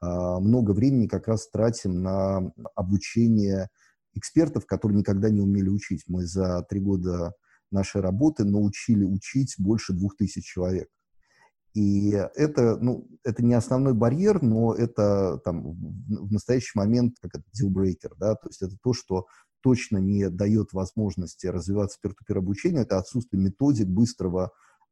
много времени как раз тратим на обучение экспертов, которые никогда не умели учить. Мы за три года нашей работы научили учить больше двух тысяч человек. И это, ну, это не основной барьер, но это там, в настоящий момент как это deal-breaker, да, то есть это то, что точно не дает возможности развиваться peer-to-peer обучению, это отсутствие методик быстрого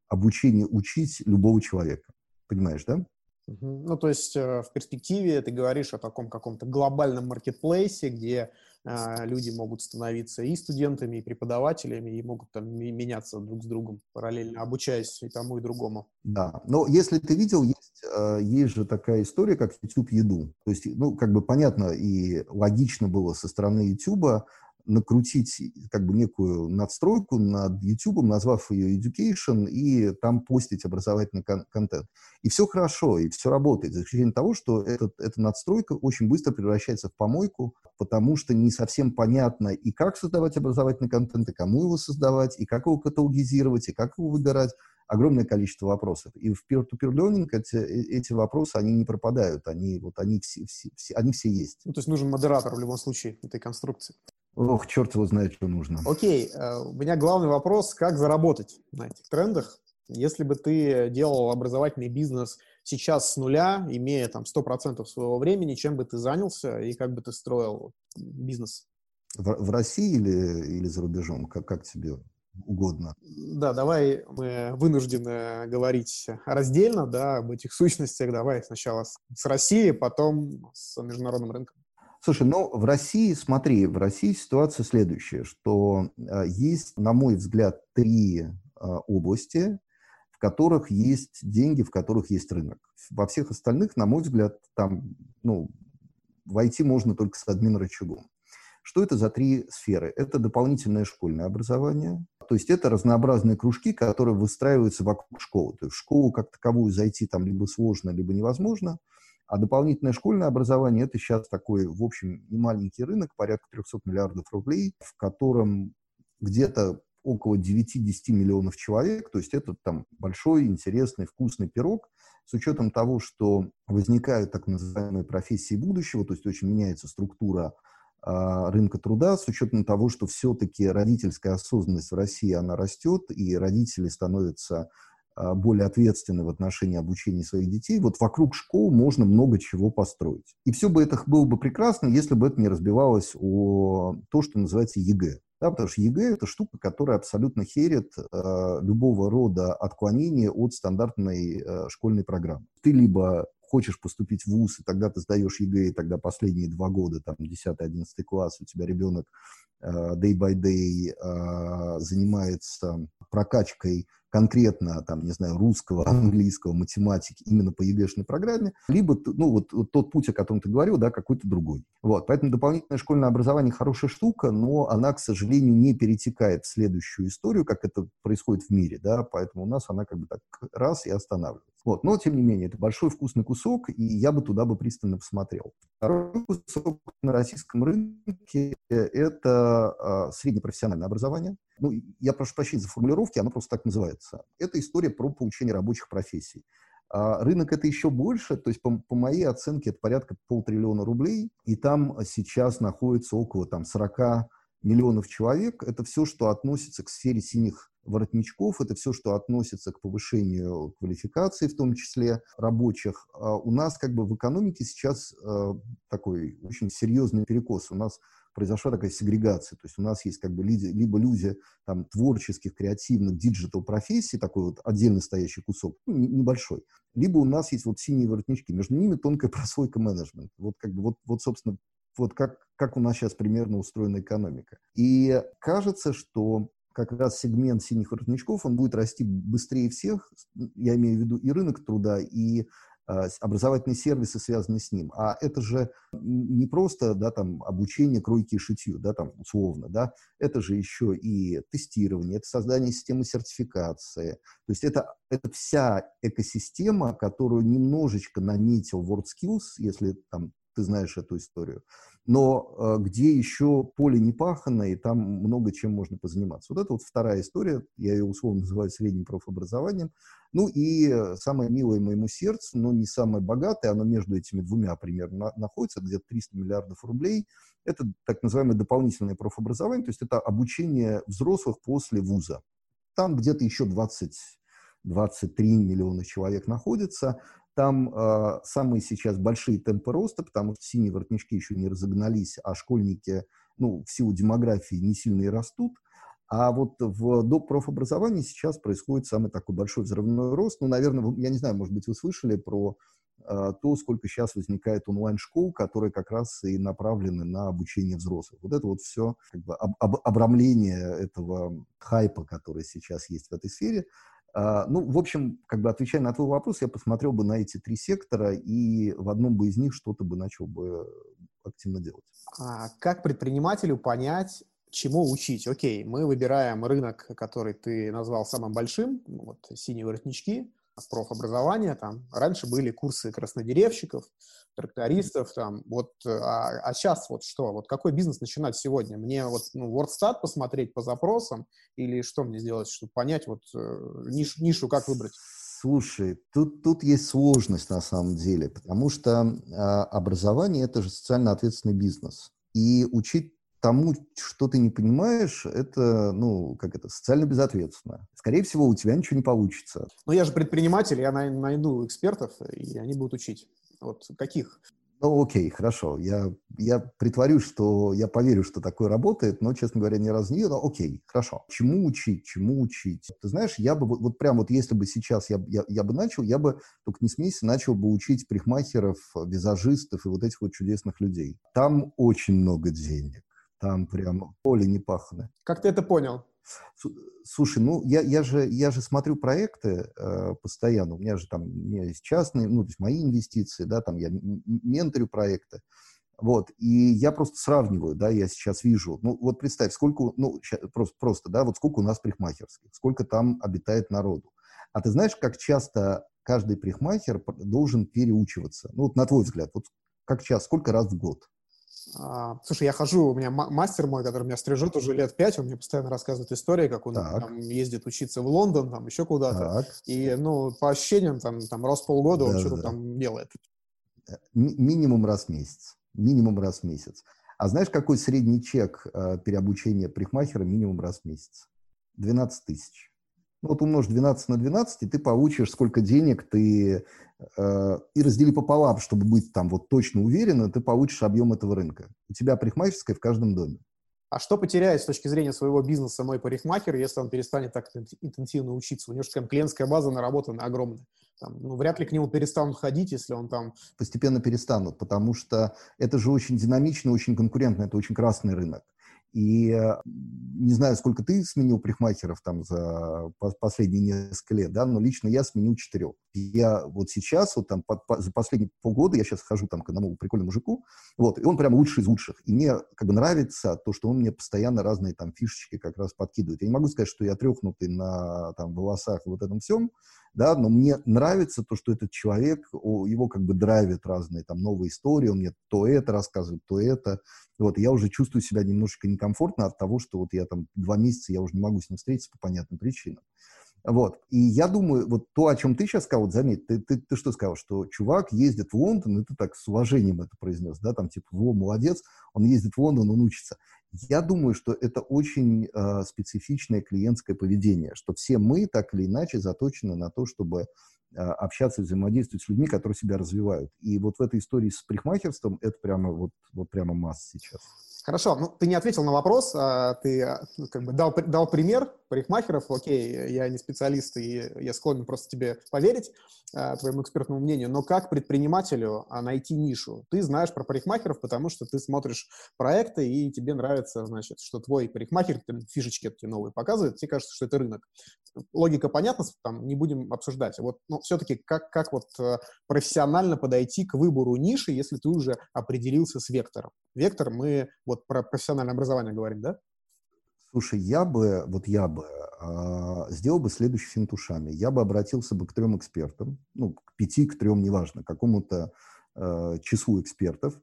обучения учить любого человека. Понимаешь, да? Ну, то есть э, в перспективе ты говоришь о таком каком-то глобальном маркетплейсе, где люди могут становиться и студентами, и преподавателями, и могут там меняться друг с другом, параллельно обучаясь и тому, и другому. Да, но если ты видел, есть, э, есть же такая история, как YouTube еду. То есть, ну, как бы понятно и логично было со стороны YouTube накрутить как бы некую надстройку над YouTube, назвав ее Education, и там постить образовательный кон- контент. И все хорошо, и все работает, за исключением того, что этот, эта надстройка очень быстро превращается в помойку, потому что не совсем понятно и как создавать образовательный контент, и кому его создавать, и как его каталогизировать, и как его выбирать. Огромное количество вопросов. И в peer-to-peer learning эти, э, эти вопросы, они не пропадают, они, вот, они, все, все, все, они все есть. Ну, то есть нужен модератор в любом случае этой конструкции. Ох, черт его знает, что нужно. Окей, э, у меня главный вопрос, как заработать на этих трендах? Если бы ты делал образовательный бизнес сейчас с нуля, имея там 100% своего времени, чем бы ты занялся и как бы ты строил бизнес? В, в России или, или за рубежом? Как, как тебе угодно? Да, давай мы вынуждены говорить раздельно, да, об этих сущностях. Давай сначала с, с Россией, потом с международным рынком. Слушай, ну в России, смотри, в России ситуация следующая, что э, есть, на мой взгляд, три э, области, в которых есть деньги, в которых есть рынок. Во всех остальных, на мой взгляд, там, ну, войти можно только с админ-рычагом. Что это за три сферы? Это дополнительное школьное образование, то есть это разнообразные кружки, которые выстраиваются вокруг школы. То есть в школу как таковую зайти там либо сложно, либо невозможно – а дополнительное школьное образование – это сейчас такой, в общем, не маленький рынок, порядка 300 миллиардов рублей, в котором где-то около 9-10 миллионов человек, то есть это там большой, интересный, вкусный пирог, с учетом того, что возникают так называемые профессии будущего, то есть очень меняется структура э, рынка труда, с учетом того, что все-таки родительская осознанность в России, она растет, и родители становятся а, более ответственны в отношении обучения своих детей, вот вокруг школ можно много чего построить. И все бы это было бы прекрасно, если бы это не разбивалось о то, что называется ЕГЭ. Да, потому что ЕГЭ – это штука, которая абсолютно херит э, любого рода отклонения от стандартной э, школьной программы. Ты либо хочешь поступить в ВУЗ, и тогда ты сдаешь ЕГЭ, и тогда последние два года, там, 10-11 класс, у тебя ребенок э, day by day э, занимается прокачкой конкретно, там, не знаю, русского, *laughs* английского, математики именно по ЕГЭшной программе, либо, ну, вот, вот тот путь, о котором ты говорил, да, какой-то другой. Вот, поэтому дополнительное школьное образование хорошая штука, но она, к сожалению, не перетекает в следующую историю, как это происходит в мире, да, поэтому у нас она как бы так раз и останавливается. Вот. Но, тем не менее, это большой вкусный кусок, и я бы туда бы пристально посмотрел. Второй кусок на российском рынке – это э, среднепрофессиональное образование. Ну, я прошу прощения за формулировки, оно просто так называется. Это история про получение рабочих профессий. А рынок это еще больше, то есть по, по моей оценке это порядка полтриллиона рублей, и там сейчас находится около там, 40 миллионов человек. Это все, что относится к сфере синих воротничков, это все, что относится к повышению квалификации, в том числе рабочих. А у нас как бы в экономике сейчас э, такой очень серьезный перекос. У нас произошла такая сегрегация. То есть у нас есть как бы либо люди там, творческих, креативных, digital профессий, такой вот отдельно стоящий кусок, ну, небольшой, либо у нас есть вот синие воротнички, между ними тонкая *laughs* прослойка менеджмента. Вот как бы вот, вот собственно, вот как, как у нас сейчас примерно устроена экономика. И кажется, что как раз сегмент синих воротничков, он будет расти быстрее всех, я имею в виду и рынок труда, и а, образовательные сервисы, связанные с ним. А это же не просто да, там, обучение кройке и шитью, да, там, условно, да, это же еще и тестирование, это создание системы сертификации. То есть это, это вся экосистема, которую немножечко наметил WorldSkills, если там, ты знаешь эту историю но э, где еще поле не пахано, и там много чем можно позаниматься. Вот это вот вторая история, я ее условно называю средним профобразованием. Ну и э, самое милое моему сердцу, но не самое богатое, оно между этими двумя примерно находится, где-то 300 миллиардов рублей. Это так называемое дополнительное профобразование, то есть это обучение взрослых после вуза. Там где-то еще 20 23 миллиона человек находится. Там э, самые сейчас большие темпы роста, потому что синие воротнички еще не разогнались, а школьники, ну, в силу демографии не сильно и растут. А вот в доп. профобразовании сейчас происходит самый такой большой взрывной рост. Ну, наверное, я не знаю, может быть, вы слышали про э, то, сколько сейчас возникает онлайн-школ, которые как раз и направлены на обучение взрослых. Вот это вот все как бы об, об, обрамление этого хайпа, который сейчас есть в этой сфере. А, ну, в общем, как бы отвечая на твой вопрос, я посмотрел бы на эти три сектора и в одном бы из них что-то бы начал бы активно делать. А как предпринимателю понять, чему учить? Окей, мы выбираем рынок, который ты назвал самым большим, вот синие воротнички, профобразования, там раньше были курсы краснодеревщиков, трактористов, там, вот, а, а сейчас вот что, вот какой бизнес начинать сегодня? Мне вот, ну, WordStat посмотреть по запросам или что мне сделать, чтобы понять вот э, ниш, нишу, как выбрать? Слушай, тут, тут есть сложность на самом деле, потому что э, образование – это же социально ответственный бизнес. И учить тому, что ты не понимаешь, это, ну, как это, социально безответственно. Скорее всего, у тебя ничего не получится. Но я же предприниматель, я найду экспертов, и они будут учить. Вот каких? Ну, окей, хорошо. Я, я притворюсь, что я поверю, что такое работает, но, честно говоря, ни разу не но окей, хорошо. Чему учить, чему учить? Ты знаешь, я бы, вот, прям вот если бы сейчас я, я, я бы начал, я бы, только не смейся, начал бы учить парикмахеров, визажистов и вот этих вот чудесных людей. Там очень много денег там прям поле не пахано. Как ты это понял? Слушай, ну я, я, же, я же смотрю проекты э, постоянно, у меня же там у меня есть частные, ну, то есть мои инвестиции, да, там я менторю проекты, вот, и я просто сравниваю, да, я сейчас вижу, ну, вот представь, сколько, ну, просто, просто, да, вот сколько у нас парикмахерских, сколько там обитает народу. А ты знаешь, как часто каждый парикмахер должен переучиваться? Ну, вот на твой взгляд, вот как часто, сколько раз в год? А, слушай, я хожу, у меня мастер мой, который меня стрижет уже лет пять, он мне постоянно рассказывает истории, как он там, ездит учиться в Лондон, там еще куда-то. Так. И, ну, по ощущениям, там, там раз в полгода да, он что-то да. там делает. Э, минимум раз в месяц. Минимум раз в месяц. А знаешь, какой средний чек э, переобучения парикмахера минимум раз в месяц? 12 тысяч. Ну, вот умножь 12 на 12, и ты получишь, сколько денег ты... Э, и раздели пополам, чтобы быть там вот точно уверенным, ты получишь объем этого рынка. У тебя парикмахерская в каждом доме. А что потеряет с точки зрения своего бизнеса мой парикмахер, если он перестанет так интенсивно учиться? У него же там клиентская база наработана огромная. Там, ну, вряд ли к нему перестанут ходить, если он там... Постепенно перестанут, потому что это же очень динамично, очень конкурентно, это очень красный рынок. И э, не знаю, сколько ты сменил парикмахеров там за последние несколько лет, да, но лично я сменил четырех. Я вот сейчас, вот там по, по, за последние полгода, я сейчас хожу там к одному прикольному мужику, вот, и он прям лучший из лучших. И мне как бы нравится то, что он мне постоянно разные там фишечки как раз подкидывает. Я не могу сказать, что я трехнутый на там волосах и вот этом всем, да, но мне нравится то, что этот человек, его как бы драйвит разные там новые истории, он мне то это рассказывает, то это, вот, я уже чувствую себя немножечко некомфортно от того, что вот я там два месяца, я уже не могу с ним встретиться по понятным причинам. Вот. И я думаю, вот то, о чем ты сейчас сказал, вот заметь, ты, ты, ты что сказал, что чувак ездит в Лондон, и ты так с уважением это произнес, да, там типа, во, молодец, он ездит в Лондон, он учится. Я думаю, что это очень э, специфичное клиентское поведение, что все мы так или иначе заточены на то, чтобы э, общаться, взаимодействовать с людьми, которые себя развивают. И вот в этой истории с парикмахерством это прямо вот, вот прямо масса сейчас. Хорошо, ну ты не ответил на вопрос, а ты а, ну, как бы дал, дал пример парикмахеров, окей, я не специалист, и я склонен просто тебе поверить, а, твоему экспертному мнению, но как предпринимателю а, найти нишу? Ты знаешь про парикмахеров, потому что ты смотришь проекты, и тебе нравится, значит, что твой парикмахер, там, фишечки такие новые показывает, тебе кажется, что это рынок. Логика понятна, там, не будем обсуждать. Вот, но все-таки как, как вот э, профессионально подойти к выбору ниши, если ты уже определился с вектором? Вектор мы вот вот про профессиональное образование говорить, да? Слушай, я бы, вот я бы э, сделал бы следующий финт ушами. Я бы обратился бы к трем экспертам, ну, к пяти, к трем, неважно, к какому-то э, числу экспертов,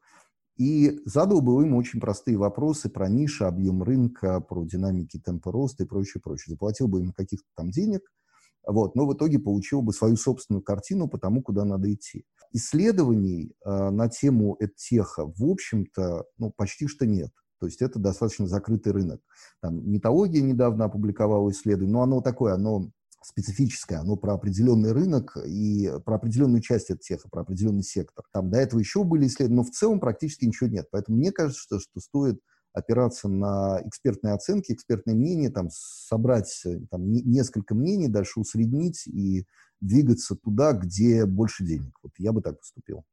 и задал бы им очень простые вопросы про ниши, объем рынка, про динамики темпа роста и прочее, прочее. Заплатил бы им каких-то там денег, вот, но в итоге получил бы свою собственную картину по тому, куда надо идти. Исследований э, на тему эдтеха, в общем-то, ну, почти что нет. То есть это достаточно закрытый рынок. Там Нитология недавно опубликовала исследование, но оно такое, оно специфическое, оно про определенный рынок и про определенную часть теха, про определенный сектор. Там до этого еще были исследования, но в целом практически ничего нет. Поэтому мне кажется, что, что стоит опираться на экспертные оценки, экспертное мнение, там, собрать там, несколько мнений, дальше усреднить и двигаться туда, где больше денег. Вот я бы так поступил.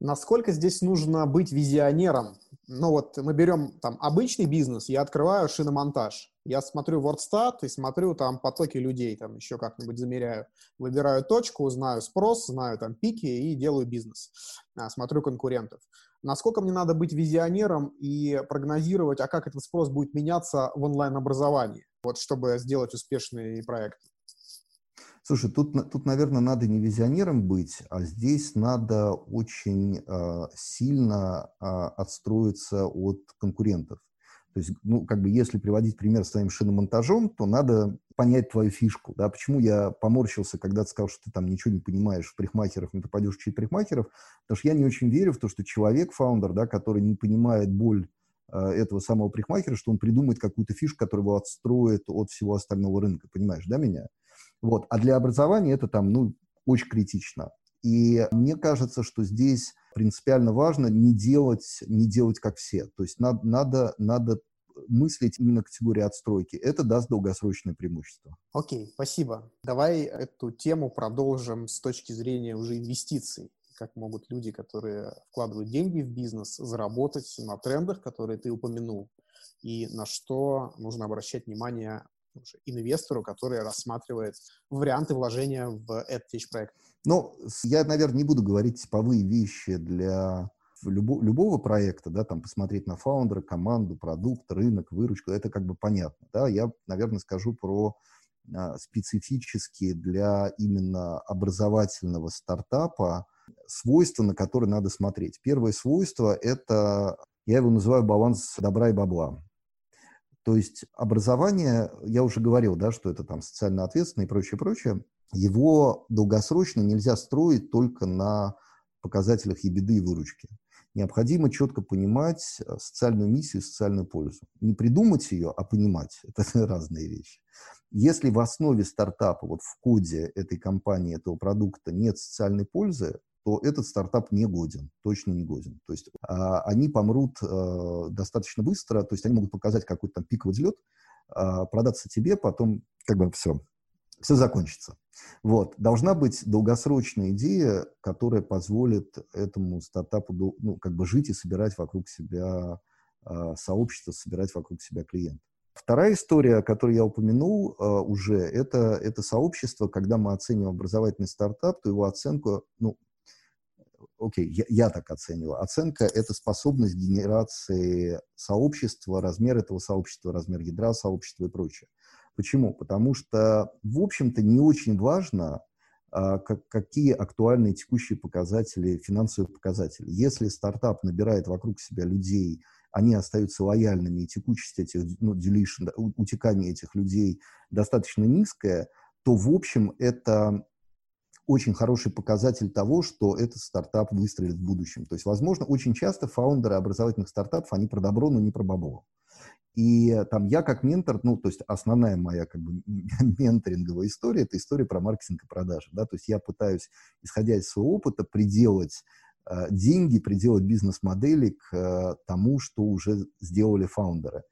Насколько здесь нужно быть визионером? Ну вот мы берем там обычный бизнес, я открываю шиномонтаж, я смотрю WordStat и смотрю там потоки людей, там еще как-нибудь замеряю, выбираю точку, знаю спрос, знаю там пики и делаю бизнес, а, смотрю конкурентов. Насколько мне надо быть визионером и прогнозировать, а как этот спрос будет меняться в онлайн-образовании, вот чтобы сделать успешный проект? Слушай, тут, тут, наверное, надо не визионером быть, а здесь надо очень э, сильно э, отстроиться от конкурентов. То есть, ну, как бы, если приводить пример с твоим шиномонтажом, то надо понять твою фишку, да, почему я поморщился, когда ты сказал, что ты там ничего не понимаешь в парикмахерах, но ты пойдешь учить парикмахеров, потому что я не очень верю в то, что человек, фаундер, да, который не понимает боль э, этого самого парикмахера, что он придумает какую-то фишку, которая его отстроит от всего остального рынка, понимаешь, да, меня? Вот. А для образования это там, ну, очень критично. И мне кажется, что здесь принципиально важно не делать, не делать как все. То есть надо, надо, надо мыслить именно категории отстройки. Это даст долгосрочное преимущество. Окей, спасибо. Давай эту тему продолжим с точки зрения уже инвестиций. Как могут люди, которые вкладывают деньги в бизнес, заработать на трендах, которые ты упомянул, и на что нужно обращать внимание инвестору, который рассматривает варианты вложения в EdTech проект? Ну, я, наверное, не буду говорить типовые вещи для любо, любого проекта, да, там посмотреть на фаундера, команду, продукт, рынок, выручку, это как бы понятно, да, я, наверное, скажу про а, специфические для именно образовательного стартапа свойства, на которые надо смотреть. Первое свойство – это, я его называю баланс добра и бабла. То есть образование, я уже говорил, да, что это там социально ответственно и прочее, прочее, его долгосрочно нельзя строить только на показателях ебеды и выручки. Необходимо четко понимать э, социальную миссию, социальную пользу. Не придумать ее, а понимать. Это *laughs* разные вещи. Если в основе стартапа, вот в коде этой компании, этого продукта нет социальной пользы, то этот стартап не годен, точно не годен. То есть а, они помрут а, достаточно быстро, то есть они могут показать какой-то там пиковый взлет, а, продаться тебе, потом как бы все, все закончится. Вот. Должна быть долгосрочная идея, которая позволит этому стартапу ну, как бы жить и собирать вокруг себя э, сообщество, собирать вокруг себя клиентов. Вторая история, которую я упомянул э, уже, это, это сообщество, когда мы оцениваем образовательный стартап, то его оценку, ну, окей, я, я так оцениваю. Оценка — это способность генерации сообщества, размер этого сообщества, размер ядра сообщества и прочее. Почему? Потому что, в общем-то, не очень важно, а, как, какие актуальные текущие показатели, финансовые показатели. Если стартап набирает вокруг себя людей, они остаются лояльными, и текучесть этих, ну, deletion, утекание этих людей достаточно низкая, то, в общем, это очень хороший показатель того, что этот стартап выстрелит в будущем. То есть, возможно, очень часто фаундеры образовательных стартапов, они про добро, но не про бабло. И там я как ментор, ну, то есть основная моя как бы *laughs* менторинговая история, это история про маркетинг и продажи, да, то есть я пытаюсь, исходя из своего опыта, приделать э, деньги, приделать бизнес-модели к э, тому, что уже сделали фаундеры.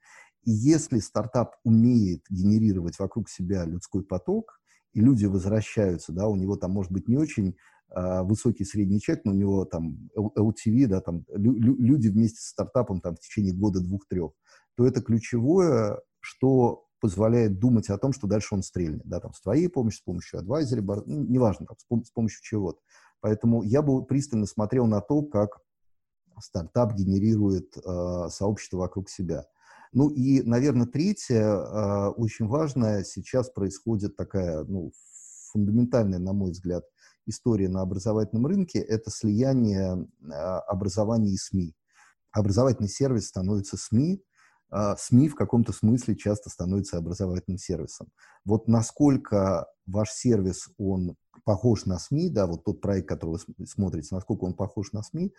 И если стартап умеет генерировать вокруг себя людской поток, и люди возвращаются, да, у него там может быть не очень э, высокий средний чек, но у него там LTV, да, там лю люди вместе с стартапом там в течение года, двух-трех, то это ключевое, что позволяет думать о том, что дальше он стрельнет, да, там, с твоей помощью, с помощью адвайзера, ну, неважно, там, с, с помощью чего-то. Поэтому я бы пристально смотрел на то, как стартап генерирует э, сообщество вокруг себя. Ну и, наверное, третье, э, очень важное, сейчас происходит такая, ну, фундаментальная, на мой взгляд, история на образовательном рынке, это слияние э, образования и СМИ. Образовательный сервис становится СМИ, СМИ в каком-то смысле часто становится образовательным сервисом. Вот насколько ваш сервис, он похож на СМИ, да, вот тот проект, который вы смотрите, насколько он похож на СМИ,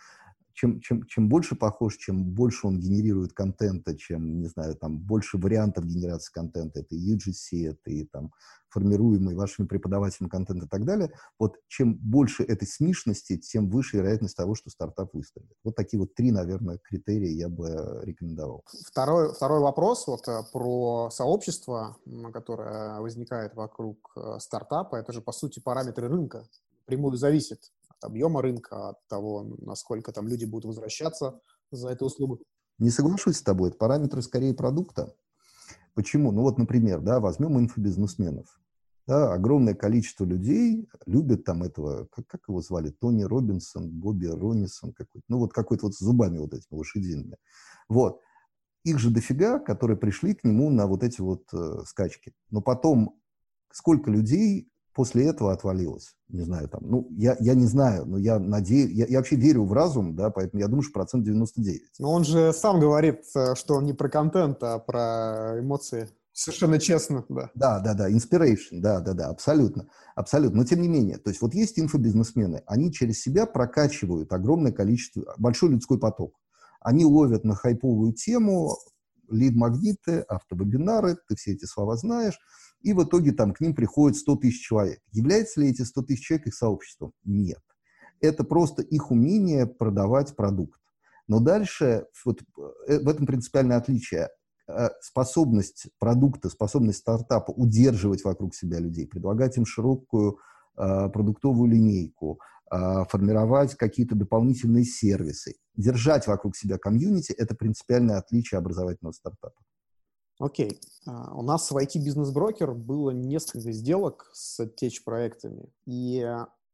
чем, чем, чем больше похож, чем больше он генерирует контента, чем, не знаю, там, больше вариантов генерации контента, это и UGC, это и там формируемый вашими преподавателями контент и так далее, вот чем больше этой смешности, тем выше вероятность того, что стартап выстрелит. Вот такие вот три, наверное, критерия я бы рекомендовал. Второй, второй вопрос вот э, про сообщество, которое возникает вокруг э, стартапа, это же, по сути, параметры рынка прямую зависит объема рынка, от того, насколько там люди будут возвращаться за эту услугу. Не соглашусь с тобой, это параметры скорее продукта. Почему? Ну вот, например, да, возьмем инфобизнесменов. Да, огромное количество людей любят там этого, как, как его звали, Тони Робинсон, Бобби Ронисон какой-то, ну вот какой-то вот с зубами вот этими лошадиными. Вот. Их же дофига, которые пришли к нему на вот эти вот э, скачки. Но потом сколько людей после этого отвалилось. Не знаю, там, ну, я, я не знаю, но я надеюсь, я, я вообще верю в разум, да, поэтому я думаю, что процент 99. Но он же сам говорит, э, что он не про контент, а про эмоции. Совершенно честно, да. Да, да, да, inspiration, да, да, да, абсолютно, абсолютно. Но тем не менее, то есть вот есть инфобизнесмены, они через себя прокачивают огромное количество, большой людской поток. Они ловят на хайповую тему, лид-магниты, автовебинары, ты все эти слова знаешь, и в итоге там к ним приходит 100 тысяч человек. Являются ли эти 100 тысяч человек их сообществом? Нет. Это просто их умение продавать продукт. Но дальше, вот э, в этом принципиальное отличие. Э, способность продукта, способность стартапа удерживать вокруг себя людей, предлагать им широкую э, продуктовую линейку, э, формировать какие-то дополнительные сервисы, держать вокруг себя комьюнити – это принципиальное отличие образовательного стартапа. Окей. А, у нас в IT-бизнес-брокер было несколько сделок с теч-проектами. И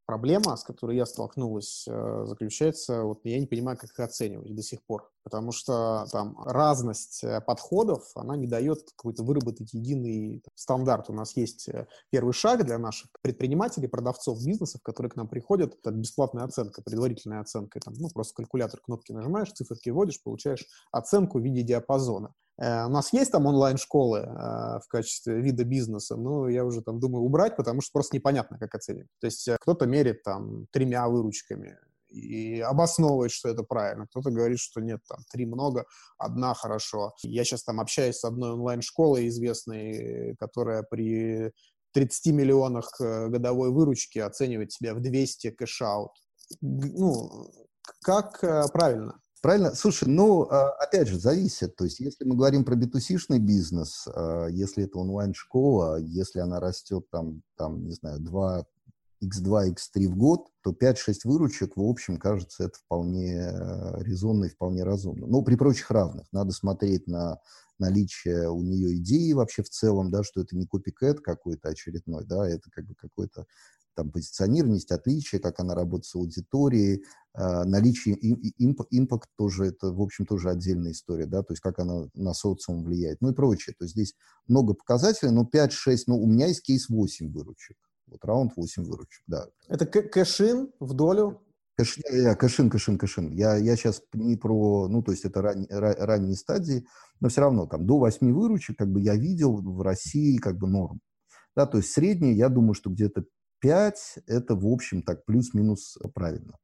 проблема, с которой я столкнулась, э, заключается, вот я не понимаю, как их оценивать до сих пор. Потому что там разность э, подходов, она не дает какой-то выработать единый там, стандарт. У нас есть э, первый шаг для наших предпринимателей, продавцов бизнесов, которые к нам приходят. Это бесплатная оценка, предварительная оценка. Там, ну, просто калькулятор, кнопки нажимаешь, циферки вводишь, получаешь оценку в виде диапазона. Э, у нас есть там онлайн-школы э, в качестве вида бизнеса, но я уже там думаю убрать, потому что просто непонятно, как оценивать. То есть э, кто-то мерит там тремя выручками и обосновывает, что это правильно. Кто-то говорит, что нет, там три много, одна хорошо. Я сейчас там общаюсь с одной онлайн-школой известной, которая при 30 миллионах годовой выручки оценивает себя в 200 cash-out. Ну, как правильно? Правильно? Слушай, ну, а, опять же, зависит. То есть, если мы говорим про B2C-шный бизнес, а, если это онлайн-школа, если она растет там, там, не знаю, 2 x2, x3 в год, то 5-6 выручек, в общем, кажется, это вполне э, резонно и вполне разумно. Но при прочих равных. Надо смотреть на наличие у нее идеи вообще в целом, да, что это не копикэт какой-то очередной, да, это как бы какой-то там позиционированность, отличие, как она работает с аудиторией, э, наличие имп, impact тоже, это, в общем, тоже отдельная история, да, то есть как она на социум влияет, ну и прочее. То есть здесь много показателей, но 5-6, ну, у меня есть кейс 8 выручек. Вот раунд 8 выручек, да. Это cash-in в долю? Cash, я, cash-in, cash-in, cash-in. Я, я сейчас не про, ну, то есть это ран, ран, ранние стадии, но все равно там до 8 выручек, как бы я видел в России как бы норм. Да, то есть среднее, я думаю, что где-то 5 – это, в общем, так плюс-минус правильно.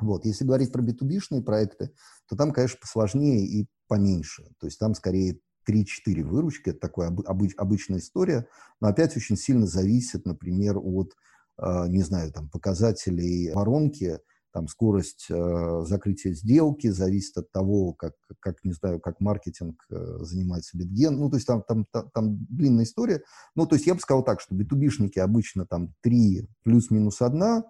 Вот. Если говорить про B2B-шные проекты, то там, конечно, посложнее и поменьше. То есть там скорее 3-4 выручки, это такая обыч, обычная история, но опять очень сильно зависит, например, от, э, не знаю, там, показателей воронки, там, скорость э, закрытия сделки, зависит от того, как, как не знаю, как маркетинг э, занимается литген. Ну, то есть там, там, там, там длинная история. Ну, то есть я бы сказал так, что B2B-шники обычно там 3 плюс-минус 1, а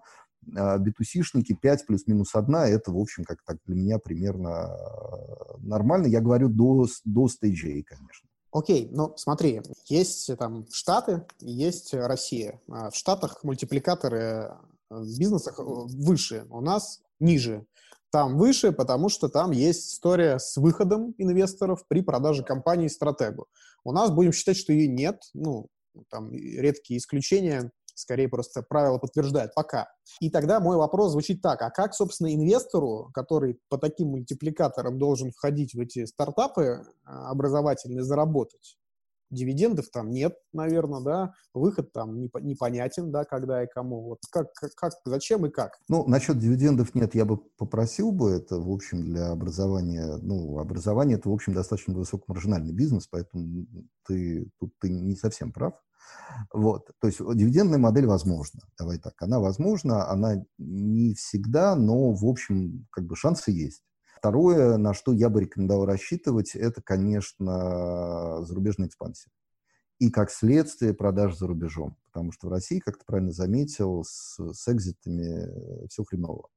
B2C-шники 5 плюс-минус 1, это, в общем, как так для меня примерно э, нормально. Я говорю до, до стейджей, конечно. Окей, ну смотри, есть там Штаты, есть Россия. А в Штатах мультипликаторы в бизнесах выше, у нас ниже. Там выше, потому что там есть история с выходом инвесторов при продаже компании стратегу. У нас будем считать, что ее нет, ну, там редкие исключения, скорее просто правила подтверждают пока. И тогда мой вопрос звучит так, а как, собственно, инвестору, который по таким мультипликаторам должен входить в эти стартапы а, образовательные, заработать? Дивидендов там нет, наверное, да, выход там непонятен, да, когда и кому. Вот как, как, зачем и как? Ну, насчет дивидендов нет, я бы попросил бы это, в общем, для образования, ну, образование это, в общем, достаточно высокомаржинальный бизнес, поэтому ты, тут ты не совсем прав. Вот, то есть дивидендная модель возможна, давай так, она возможна, она не всегда, но, в общем, как бы шансы есть. Второе, на что я бы рекомендовал рассчитывать, это, конечно, зарубежная экспансия. И как следствие продаж за рубежом. Потому что в России, как ты правильно заметил, с, с экзитами все хреново.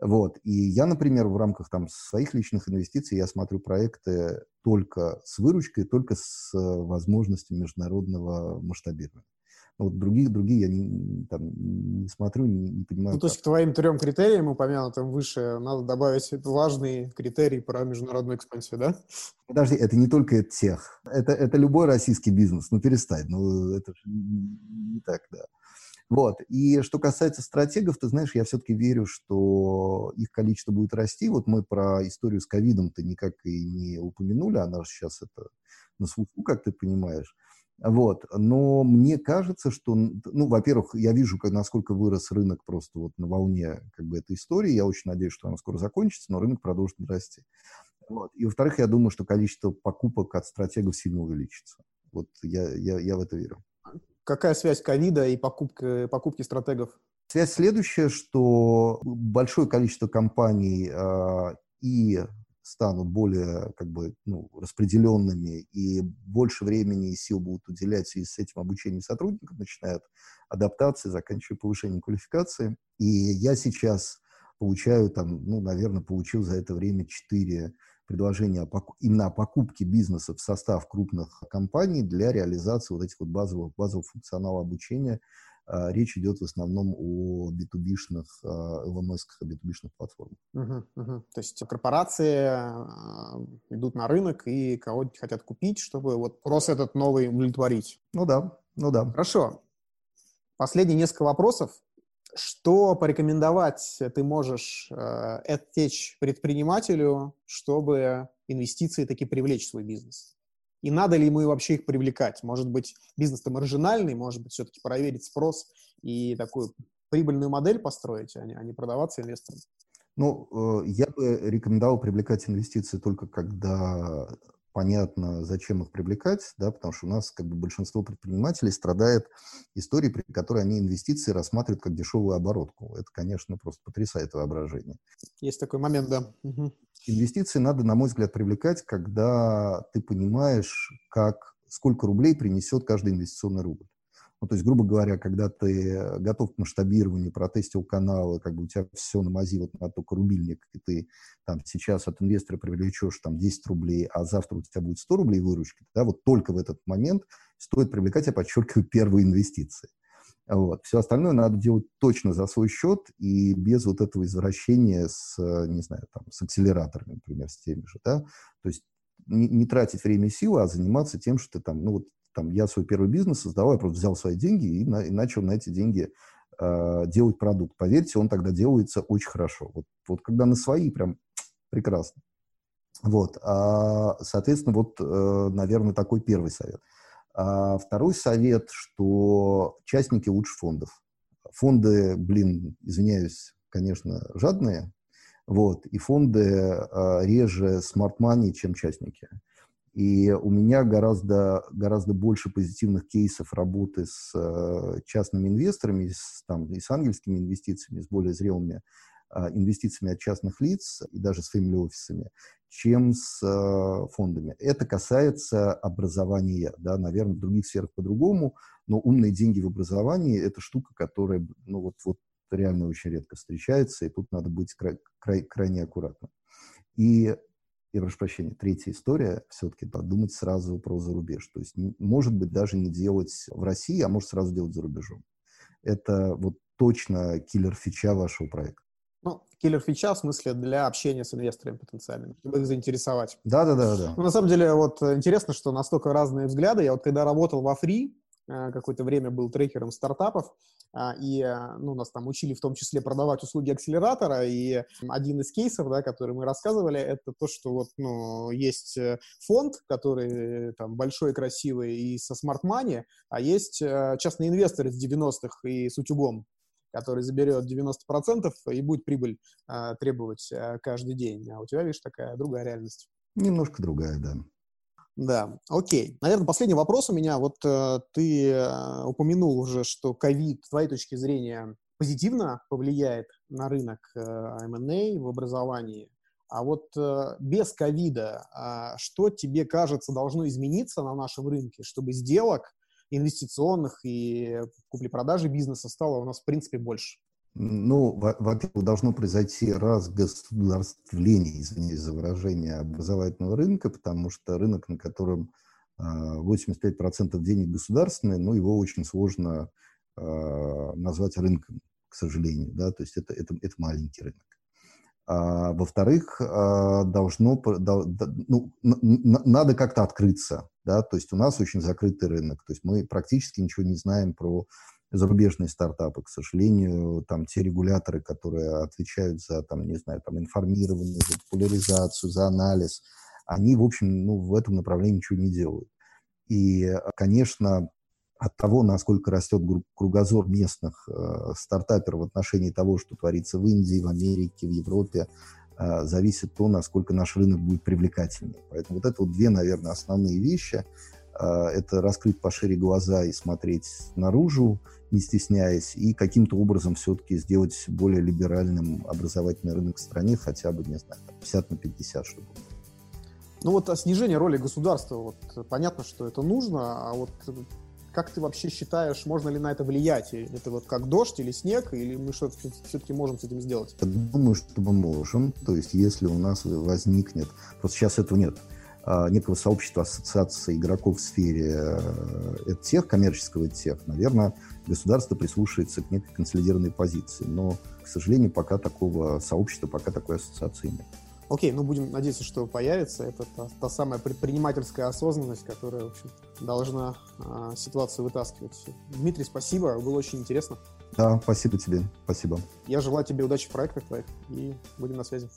Вот. И я, например, в рамках там, своих личных инвестиций, я смотрю проекты только с выручкой, только с э, возможностью международного масштабирования. Но вот другие, другие я не, там, не смотрю, не, не понимаю. Ну, то есть к твоим трем критериям, упомянутым выше, надо добавить важный критерий про международную экспансию, да? Подожди, это не только тех. Это, это любой российский бизнес. Ну, перестань. Ну, это же не так, да. Вот. И что касается стратегов, ты знаешь, я все-таки верю, что их количество будет расти. Вот мы про историю с ковидом-то никак и не упомянули, она же сейчас это на слуху, как ты понимаешь. Вот. Но мне кажется, что, ну, во-первых, я вижу, как, насколько вырос рынок просто вот на волне как бы, этой истории. Я очень надеюсь, что она скоро закончится, но рынок продолжит расти. Вот. И, во-вторых, я думаю, что количество покупок от стратегов сильно увеличится. Вот я, я, я в это верю. Какая связь ковида и покупки, покупки стратегов? Связь следующая, что большое количество компаний э, и станут более как бы, ну, распределенными и больше времени и сил будут уделять и с этим обучением сотрудников, начиная от адаптации, заканчивая повышением квалификации. И я сейчас получаю там, ну, наверное, получил за это время 4 предложения именно о покупке бизнеса в состав крупных компаний для реализации вот этих вот базовых, базового функционала обучения. А, речь идет в основном о B2B-шных, LMS-ках, B2B-шных платформах. Угу, угу. То есть корпорации а, идут на рынок и кого-нибудь хотят купить, чтобы вот просто этот новый удовлетворить. Ну да, ну да. Хорошо. Последние несколько вопросов. Что порекомендовать ты можешь э, оттечь предпринимателю, чтобы инвестиции таки привлечь в свой бизнес? И надо ли ему вообще их привлекать? Может быть, бизнес-то маржинальный, может быть, все-таки проверить спрос и такую прибыльную модель построить, а не, а не продаваться инвесторам? Ну, э, я бы рекомендовал привлекать инвестиции только когда понятно, зачем их привлекать, да, потому что у нас как бы большинство предпринимателей страдает историей, при которой они инвестиции рассматривают как дешевую оборотку. Это, конечно, просто потрясает воображение. Есть такой момент, да. Угу. Инвестиции надо, на мой взгляд, привлекать, когда ты понимаешь, как, сколько рублей принесет каждый инвестиционный рубль. Ну, то есть, грубо говоря, когда ты готов к масштабированию, протестил каналы, как бы у тебя все на мази, вот на только рубильник, и ты там сейчас от инвестора привлечешь там 10 рублей, а завтра у тебя будет 100 рублей выручки, да, вот только в этот момент стоит привлекать, я подчеркиваю, *laughs* первые инвестиции. Вот. Все остальное надо делать точно за свой счет и без вот этого извращения с, не знаю, там, с акселераторами, например, с теми же, да. То есть не, не тратить время и силы, а заниматься тем, что ты там, ну вот там, я свой первый бизнес создавал, я просто взял свои деньги и, на, и начал на эти деньги э, делать продукт. Поверьте, он тогда делается очень хорошо. Вот, вот когда на свои, прям *tsk* прекрасно. Вот, а, соответственно, вот, э, наверное, такой первый совет. А второй совет, что частники лучше фондов. Фонды, блин, извиняюсь, конечно, жадные, вот, и фонды э, реже смарт-мани, чем частники. И у меня гораздо, гораздо больше позитивных кейсов работы с э, частными инвесторами, с, там, и с ангельскими инвестициями, с более зрелыми э, инвестициями от частных лиц и даже с фэмили-офисами, чем с э, фондами. Это касается образования. Да, наверное, в других сферах по-другому, но умные деньги в образовании – это штука, которая ну, вот, вот реально очень редко встречается, и тут надо быть край, край, крайне аккуратным. И я прошу прощения, третья история, все-таки подумать сразу про зарубеж. То есть, может быть, даже не делать в России, а может сразу делать за рубежом. Это вот точно киллер-фича вашего проекта. Ну, киллер-фича в смысле для общения с инвесторами потенциальными, чтобы их заинтересовать. Да-да-да. да. Ну, на самом деле, вот интересно, что настолько разные взгляды. Я вот когда работал во Free, э, какое-то время был трекером стартапов, и а, ну, нас там учили в том числе продавать услуги акселератора, и один из кейсов, да, который мы рассказывали, это то, что вот, ну, есть э, фонд, который там большой, красивый и со смарт-мани, а есть э, частный инвестор из 90-х и с утюгом, который заберет 90% и будет прибыль э, требовать э, каждый день. А у тебя, видишь, такая другая реальность. Немножко другая, да. Да, окей. Наверное, последний вопрос у меня. Вот э, ты э, упомянул уже, что ковид, с твоей точки зрения, позитивно повлияет на рынок э, M&A в образовании. А вот э, без ковида, э, что тебе кажется должно измениться на нашем рынке, чтобы сделок инвестиционных и купли-продажи бизнеса стало у нас в принципе больше? Ну, во-первых, должно произойти разгосударствление, извините за выражение, образовательного рынка, потому что рынок, на котором 85% а, денег государственные, ну, его очень сложно а, назвать рынком, к сожалению, да, то есть это, это, это маленький рынок. А, во-вторых, должно, ну, надо как-то открыться, да, то есть у нас очень закрытый рынок, то есть мы практически ничего не знаем про зарубежные стартапы, к сожалению, там те регуляторы, которые отвечают за, там, не знаю, там, информирование, за популяризацию, за анализ, они, в общем, ну, в этом направлении ничего не делают. И, конечно, от того, насколько растет кругозор местных э, стартаперов в отношении того, что творится в Индии, в Америке, в Европе, э, зависит то, насколько наш рынок будет привлекательнее. Поэтому вот это вот две, наверное, основные вещи. Э, это раскрыть пошире глаза и смотреть наружу, не стесняясь, и каким-то образом все-таки сделать более либеральным образовательный рынок в стране, хотя бы, не знаю, 50 на 50, чтобы ну вот а снижение роли государства, вот понятно, что это нужно, а вот как ты вообще считаешь, можно ли на это влиять? Это вот как дождь или снег, или мы что-то все-таки можем с этим сделать? Я думаю, что мы можем. То есть если у нас возникнет... Просто сейчас этого нет некого сообщества, ассоциации игроков в сфере э, тех, коммерческого тех, наверное, государство прислушается к некой консолидированной позиции. Но, к сожалению, пока такого сообщества, пока такой ассоциации нет. Окей, ну будем надеяться, что появится. Это та, та самая предпринимательская осознанность, которая, в общем, должна а, ситуацию вытаскивать. Дмитрий, спасибо, было очень интересно. Да, спасибо тебе, спасибо. Я желаю тебе удачи в проектах твоих и будем на связи.